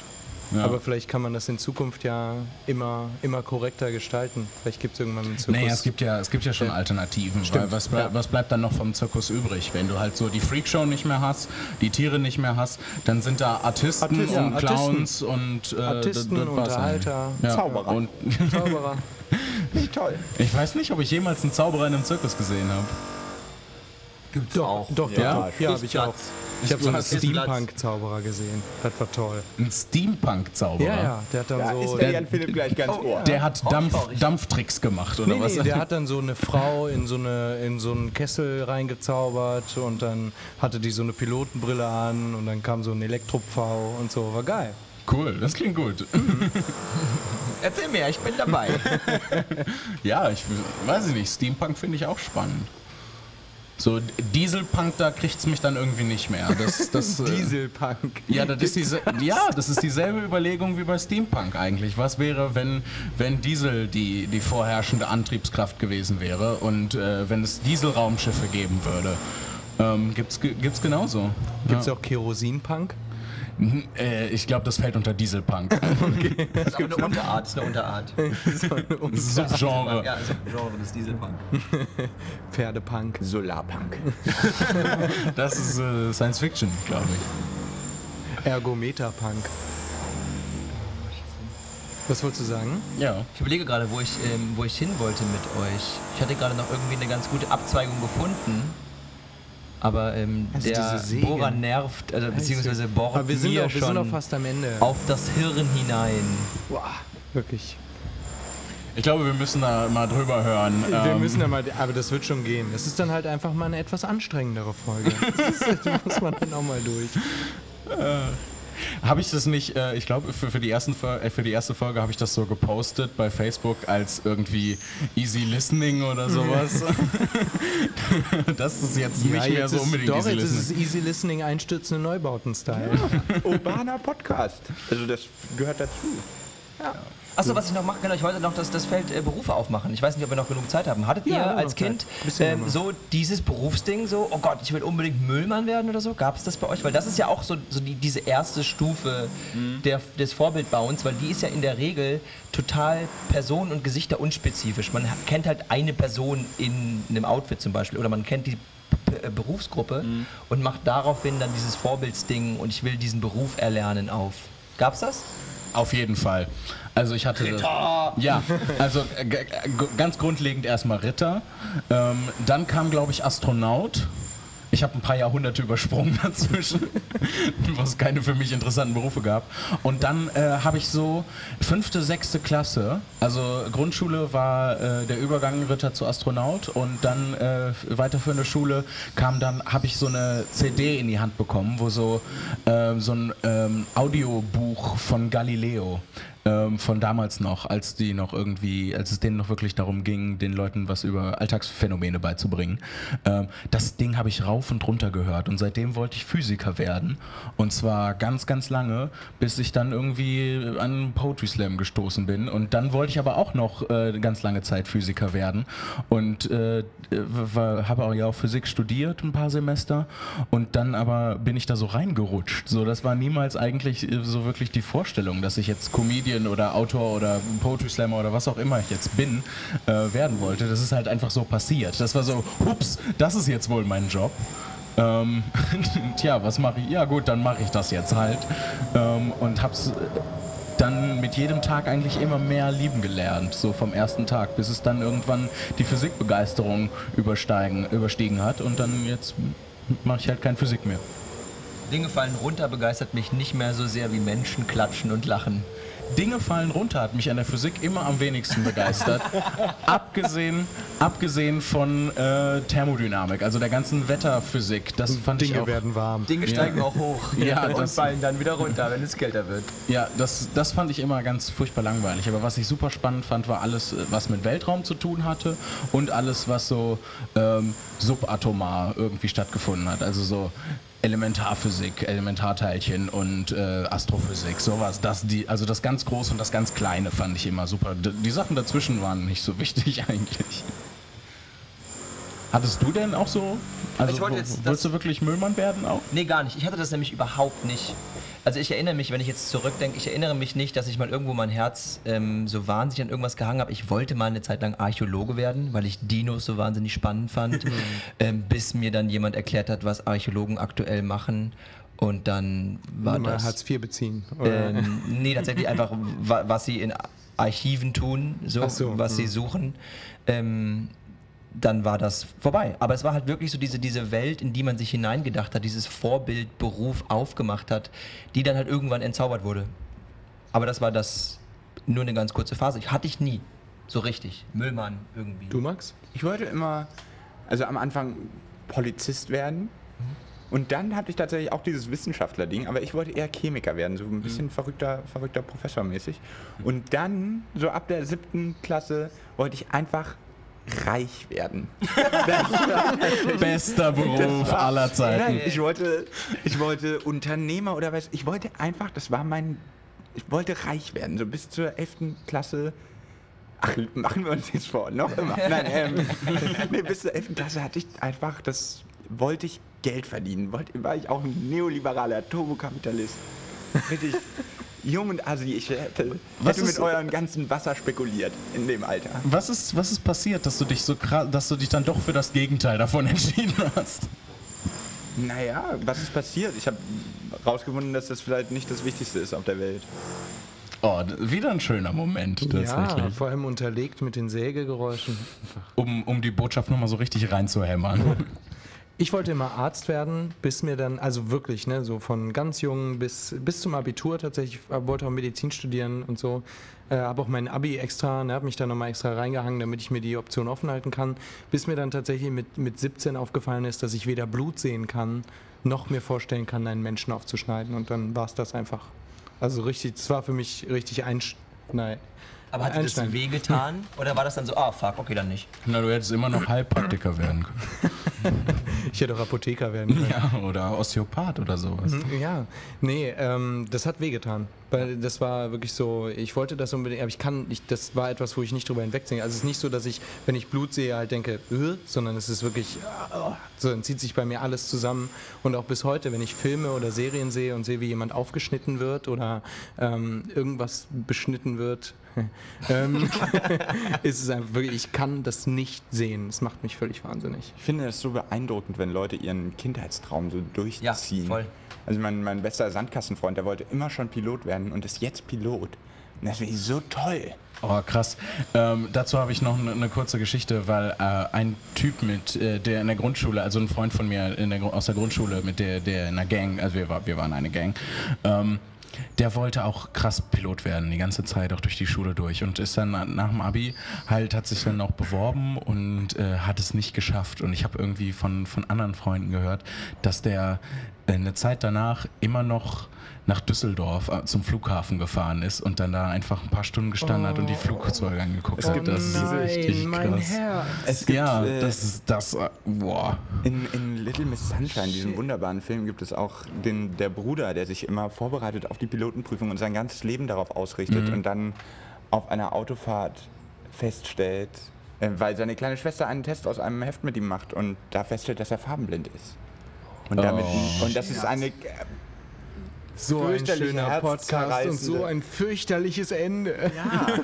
Ja. Aber vielleicht kann man das in Zukunft ja immer, immer korrekter gestalten. Vielleicht gibt es irgendwann einen Zirkus. Naja, es gibt ja, es gibt ja schon Ja. Alternativen. Stimmt, Weil was, blei- ja. was bleibt dann noch vom Zirkus übrig? Wenn du halt so die Freakshow nicht mehr hast, die Tiere nicht mehr hast, dann sind da Artisten Artisten, und ja, Clowns und äh, Artisten, Unterhalter, ja. Zauberer. Und Zauberer. Nicht toll. ich weiß nicht, ob ich jemals einen Zauberer in einem Zirkus gesehen habe. Gibt's Doch, doch, Ja. doch. Ja, habe ich auch. Ich habe so einen Steampunk-Zauberer gesehen. Das war toll. Ein Steampunk-Zauberer. Ja, ja, der hat dann Da so. ist der Jan Philipp gleich ganz Oh, ohr. Der hat Auch Dampf. Dampftricks gemacht, oder Nee, was? nee, der hat dann so eine Frau in so, eine, in so einen Kessel reingezaubert und dann hatte die so eine Pilotenbrille an und dann kam so ein Elektropfau und so. War geil. Cool, das klingt gut. Erzähl mir, ich bin dabei. ja, ich weiß ich nicht. Steampunk finde ich auch spannend. So Dieselpunk, da kriegt es mich dann irgendwie nicht mehr. Das, das, äh, Dieselpunk. Ja, das ist diese, ja, das ist dieselbe Überlegung wie bei Steampunk eigentlich. Was wäre, wenn, wenn Diesel die, die vorherrschende Antriebskraft gewesen wäre und äh, wenn es Dieselraumschiffe geben würde? Ähm, gibt's, gibt's genauso. Gibt es ja. auch Kerosinpunk? Äh, ich glaube, das fällt unter Dieselpunk. Das ist aber eine Unterart, das ist eine Unterart. Subgenre. Ja, also Genre des Dieselpunk. Pferdepunk. Solarpunk. Das ist äh, Science Fiction, glaube ich. Ergometerpunk. Was wolltest du sagen? Ja. Ich überlege gerade, wo ich, ähm, wo ich hin wollte mit euch. Ich hatte gerade noch irgendwie eine ganz gute Abzweigung gefunden. Aber ähm, Also der. Bohrer nervt, also, beziehungsweise bohrt Aber wir sind, mir auch, wir schon sind auch fast am Ende. auf das Hirn hinein. Boah, wirklich. Ich glaube, wir müssen da mal drüber hören. Wir Ähm, müssen ja mal, aber das wird schon gehen. Es ist dann halt einfach mal eine etwas anstrengendere Folge. Das ist, da muss man dann auch mal durch. Habe ich das nicht, äh, ich glaube, für, für, die ersten Fol- äh, für die erste Folge habe ich das so gepostet bei Facebook als irgendwie Easy Listening oder sowas. das ist jetzt nicht mehr jetzt so ist, unbedingt doch, Easy jetzt ist es Listening. Easy Listening einstürzende Neubauten-Style. Urbaner Podcast. Also das gehört dazu. Achso, was ich noch machen kann, ich wollte noch das, das Feld äh, Berufe aufmachen. Ich weiß nicht, ob wir noch genug Zeit haben. Hattet Ja, ihr als. Kind ähm, so dieses Berufsding, so, oh Gott, ich will unbedingt Müllmann werden oder so? Gab es das bei euch? Weil das ist ja auch so, so die, diese erste Stufe Mhm. der, des Vorbildbauens, weil die ist ja in der Regel total personen- und geschichterunspezifisch. Man ha- kennt halt eine Person in einem Outfit zum Beispiel oder man kennt die äh, Berufsgruppe Mhm. und macht daraufhin dann dieses Vorbildsding und ich will diesen Beruf erlernen auf. Gab's das? Auf jeden Fall. Also ich hatte das, ja, also äh, g- ganz grundlegend erstmal Ritter. Ähm, dann kam, glaube ich, Astronaut. Ich habe ein paar Jahrhunderte übersprungen dazwischen, was keine für mich interessanten Berufe gab. Und dann äh, habe ich so fünfte, sechste Klasse, also Grundschule war äh, der Übergang Ritter zu Astronaut und dann äh, weiterführende Schule kam dann, habe ich so eine CD in die Hand bekommen, wo so, ähm, so ein ähm, Audiobuch von Galileo ähm, von damals noch, als die noch irgendwie, als es denen noch wirklich darum ging, den Leuten was über Alltagsphänomene beizubringen. Ähm, das Ding habe ich rauf und runter gehört und seitdem wollte ich Physiker werden. Und zwar ganz, ganz lange, bis ich dann irgendwie an Poetry Slam gestoßen bin. Und dann wollte ich aber auch noch äh, ganz lange Zeit Physiker werden und äh, habe auch ja auch Physik studiert ein paar Semester und dann aber bin ich da so reingerutscht. So, das war niemals eigentlich äh, so wirklich die Vorstellung, dass ich jetzt Comedian oder Autor oder Poetry Slammer oder was auch immer ich jetzt bin, äh, werden wollte. Das ist halt einfach so passiert. Das war so, hups, das ist jetzt wohl mein Job. Ähm, tja, was mache ich? Ja gut, dann mache ich das jetzt halt. Ähm, und hab's dann mit jedem Tag eigentlich immer mehr lieben gelernt, so vom ersten Tag, bis es dann irgendwann die Physikbegeisterung übersteigen, überstiegen hat und dann jetzt mache ich halt kein Physik mehr. Dinge fallen runter begeistert mich nicht mehr so sehr wie Menschen klatschen und lachen. Dinge fallen runter hat mich an der Physik immer am wenigsten begeistert. abgesehen, abgesehen von äh, Thermodynamik, also der ganzen Wetterphysik. Das fand ich Dinge auch. werden warm. Dinge steigen auch hoch Ja, und das- fallen dann wieder runter, wenn es kälter wird. Ja, das, das fand ich immer ganz furchtbar langweilig. Aber was ich super spannend fand, war alles, äh, was mit Weltraum zu tun hatte und alles, was so ähm, subatomar irgendwie stattgefunden hat. Also so Elementarphysik, Elementarteilchen und äh, Astrophysik, sowas. Das, die, also das ganz Große und das ganz Kleine fand ich immer super. D die Sachen dazwischen waren nicht so wichtig eigentlich. Hattest du denn auch so? Also Ich wollte wo- jetzt willst du wirklich Müllmann werden auch? Nee, gar nicht. Ich hatte das nämlich überhaupt nicht. Also ich erinnere mich, wenn ich jetzt zurückdenke, ich erinnere mich nicht, dass ich mal irgendwo mein Herz ähm, so wahnsinnig an irgendwas gehangen habe. Ich wollte mal eine Zeit lang Archäologe werden, weil ich Dinos so wahnsinnig spannend fand, ähm, bis mir dann jemand erklärt hat, was Archäologen aktuell machen. Und dann war Mal das... Hartz IV beziehen. Oder? Ähm, nee, tatsächlich einfach, wa was sie in Archiven tun, so, so, was sie hm. suchen. Ähm, dann war das vorbei. Aber es war halt wirklich so diese, diese Welt, in die man sich hineingedacht hat, dieses Vorbildberuf aufgemacht hat, die dann halt irgendwann entzaubert wurde. Aber das war das nur eine ganz kurze Phase. Ich hatte ich nie. So richtig. Müllmann irgendwie. du, Max? Ich wollte immer, also am Anfang Polizist werden. Und dann hatte ich tatsächlich auch dieses Wissenschaftler-Ding, aber ich wollte eher Chemiker werden, so ein bisschen verrückter, verrückter Professor-mäßig. Und dann, so ab der siebten Klasse, wollte ich einfach reich werden. Bester Beruf aller Zeiten. Nein, ich wollte, ich wollte Unternehmer oder was. Ich wollte einfach, das war mein, ich wollte reich werden, so bis zur 11. Klasse. Ach, machen wir uns jetzt vor, noch immer. Nein, ähm, nee, bis zur 11. Klasse hatte ich einfach, das wollte ich Geld verdienen. Wollte, war ich auch ein neoliberaler Turbokapitalist. Richtig jung und assi. Ich hätte, hätte mit eurem ganzen Wasser spekuliert in dem Alter. Was ist, was ist passiert, dass du dich so krass, dass du dich dann doch für das Gegenteil davon entschieden hast? Naja, was ist passiert? Ich habe rausgefunden, dass das vielleicht nicht das Wichtigste ist auf der Welt. Oh, wieder ein schöner Moment Ja, tatsächlich. vor allem unterlegt mit den Sägegeräuschen. Um, um die Botschaft nochmal so richtig reinzuhämmern. Ich wollte immer Arzt werden, bis mir dann, also wirklich, ne, so von ganz jung bis, bis zum Abitur tatsächlich, ich wollte auch Medizin studieren und so. Äh, habe auch mein Abi extra, ne, habe mich da nochmal extra reingehangen, damit ich mir die Option offen halten kann. Bis mir dann tatsächlich mit, mit 17 aufgefallen ist, dass ich weder Blut sehen kann, noch mir vorstellen kann, einen Menschen aufzuschneiden. Und dann war es das einfach. Also richtig, es war für mich richtig einsch... Aber hat dir das Einstein. wehgetan? Oder war das dann so, ah fuck, okay, dann nicht. Na, du hättest immer noch Heilpraktiker werden können. Ich hätte auch Apotheker werden können. Ja, oder Osteopath oder sowas. Ja, nee, ähm, das hat wehgetan. Weil das war wirklich so, ich wollte das unbedingt, aber ich kann nicht, das war etwas, wo ich nicht drüber hinwegsehe. Also es ist nicht so, dass ich, wenn ich Blut sehe, halt denke, äh, sondern es ist wirklich, äh, so, dann zieht sich bei mir alles zusammen. Und auch bis heute, wenn ich Filme oder Serien sehe und sehe, wie jemand aufgeschnitten wird oder ähm, irgendwas beschnitten wird, ähm, ist es einfach wirklich, ich kann das nicht sehen. Es macht mich völlig wahnsinnig. Ich finde das so beeindruckend, wenn Leute ihren Kindheitstraum so durchziehen. voll. Also mein, mein bester Sandkassenfreund, der wollte immer schon Pilot werden und ist jetzt Pilot. Und das finde ich so toll. Oh, krass. Ähm, dazu habe ich noch eine ne kurze Geschichte, weil äh, ein Typ mit, äh, der in der Grundschule, also ein Freund von mir in der, aus der Grundschule, mit der, der in einer Gang, also wir, war, wir waren eine Gang, ähm, der wollte auch krass Pilot werden, die ganze Zeit, auch durch die Schule durch. Und ist dann nach dem Abi halt, hat sich dann auch beworben und äh, hat es nicht geschafft. Und ich habe irgendwie von, von anderen Freunden gehört, dass der äh, eine Zeit danach immer noch nach Düsseldorf äh, zum Flughafen gefahren ist und dann da einfach ein paar Stunden gestanden hat und die Flugzeuge angeguckt Es hat. gibt Das ist diese- richtig krass. Herz. Es gibt, Ja, äh, das ist das. äh, Boah. In, in Little Miss Sunshine, diesem wunderbaren Film, gibt es auch den, der Bruder, der sich immer vorbereitet auf die Pilotenprüfung und sein ganzes Leben darauf ausrichtet und dann auf einer Autofahrt feststellt, weil seine kleine Schwester einen Test aus einem Heft mit ihm macht und da feststellt, dass er farbenblind ist. Und, damit, Oh. und das ist eine So ein schöner Podcast und so ein fürchterliches Ende. Ja.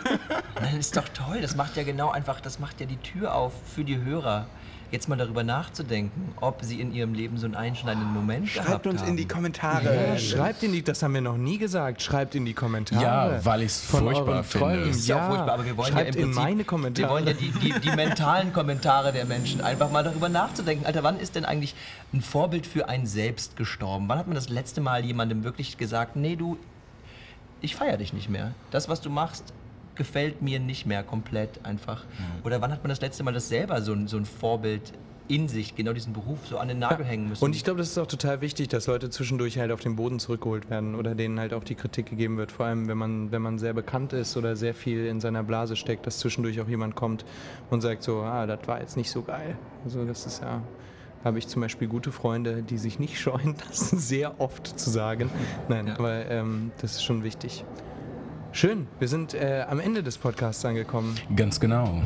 Das ist doch toll. Das macht ja genau einfach, das macht ja die Tür auf für die Hörer, jetzt mal darüber nachzudenken, ob sie in ihrem Leben so einen einschneidenden Moment Schreibt gehabt uns haben. in die Kommentare. Ja, schreibt in die, das haben wir noch nie gesagt, schreibt in die Kommentare. Ja, weil ich's von furchtbar finde. Ist ja auch furchtbar, aber wir wollen schreibt ja im in Prinzip, meine Kommentare. Wir wollen ja die, die, die mentalen Kommentare der Menschen einfach mal darüber nachzudenken. Alter, wann ist denn eigentlich ein Vorbild für einen selbst gestorben? Wann hat man das letzte Mal jemandem wirklich gesagt, nee, du, ich feiere dich nicht mehr. Das, was du machst, gefällt mir nicht mehr komplett einfach. Oder wann hat man das letzte Mal das selber so ein, so ein Vorbild in sich, genau diesen Beruf so an den Nagel hängen müssen? Und ich glaube, das ist auch total wichtig, dass Leute zwischendurch halt auf den Boden zurückgeholt werden oder denen halt auch die Kritik gegeben wird. Vor allem, wenn man, wenn man sehr bekannt ist oder sehr viel in seiner Blase steckt, dass zwischendurch auch jemand kommt und sagt so, ah, das war jetzt nicht so geil. Also das ist ja, habe ich zum Beispiel gute Freunde, die sich nicht scheuen, das sehr oft zu sagen. Nein, Ja. aber ähm, das ist schon wichtig. Schön, wir sind äh, am Ende des Podcasts angekommen. Ganz genau.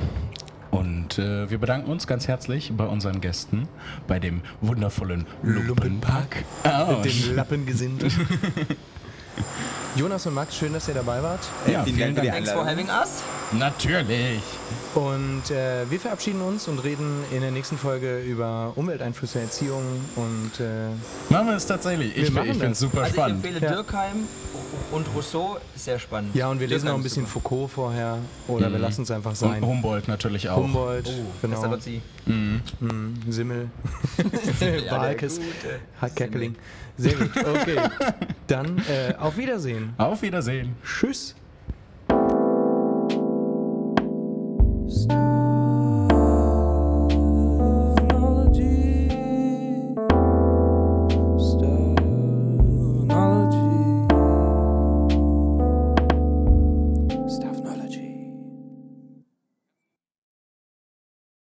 Und äh, wir bedanken uns ganz herzlich bei unseren Gästen, bei dem wundervollen Lumpenpack. Oh, Den Lappengesind. Jonas und Max, schön, dass ihr dabei wart. ja, Vielen vielen Dank Dank. Thanks for having us. Natürlich. Und äh, wir verabschieden uns und reden in der nächsten Folge über Umwelteinflüsse, Erziehung und äh, Machen wir es tatsächlich. Ich, ich finde es super Also ich spannend. empfehle Ja. Durkheim und Rousseau, sehr spannend. ja, und wir lesen noch ein bisschen super. Foucault vorher oder wir lassen es einfach Und sein. Humboldt natürlich auch. Humboldt, genau. Pestalozzi. Mm, Simmel, der Walkes, Gute. Kerkeling. Sehr gut, okay. Dann äh, auf Wiedersehen. Auf Wiedersehen. Tschüss. Stop.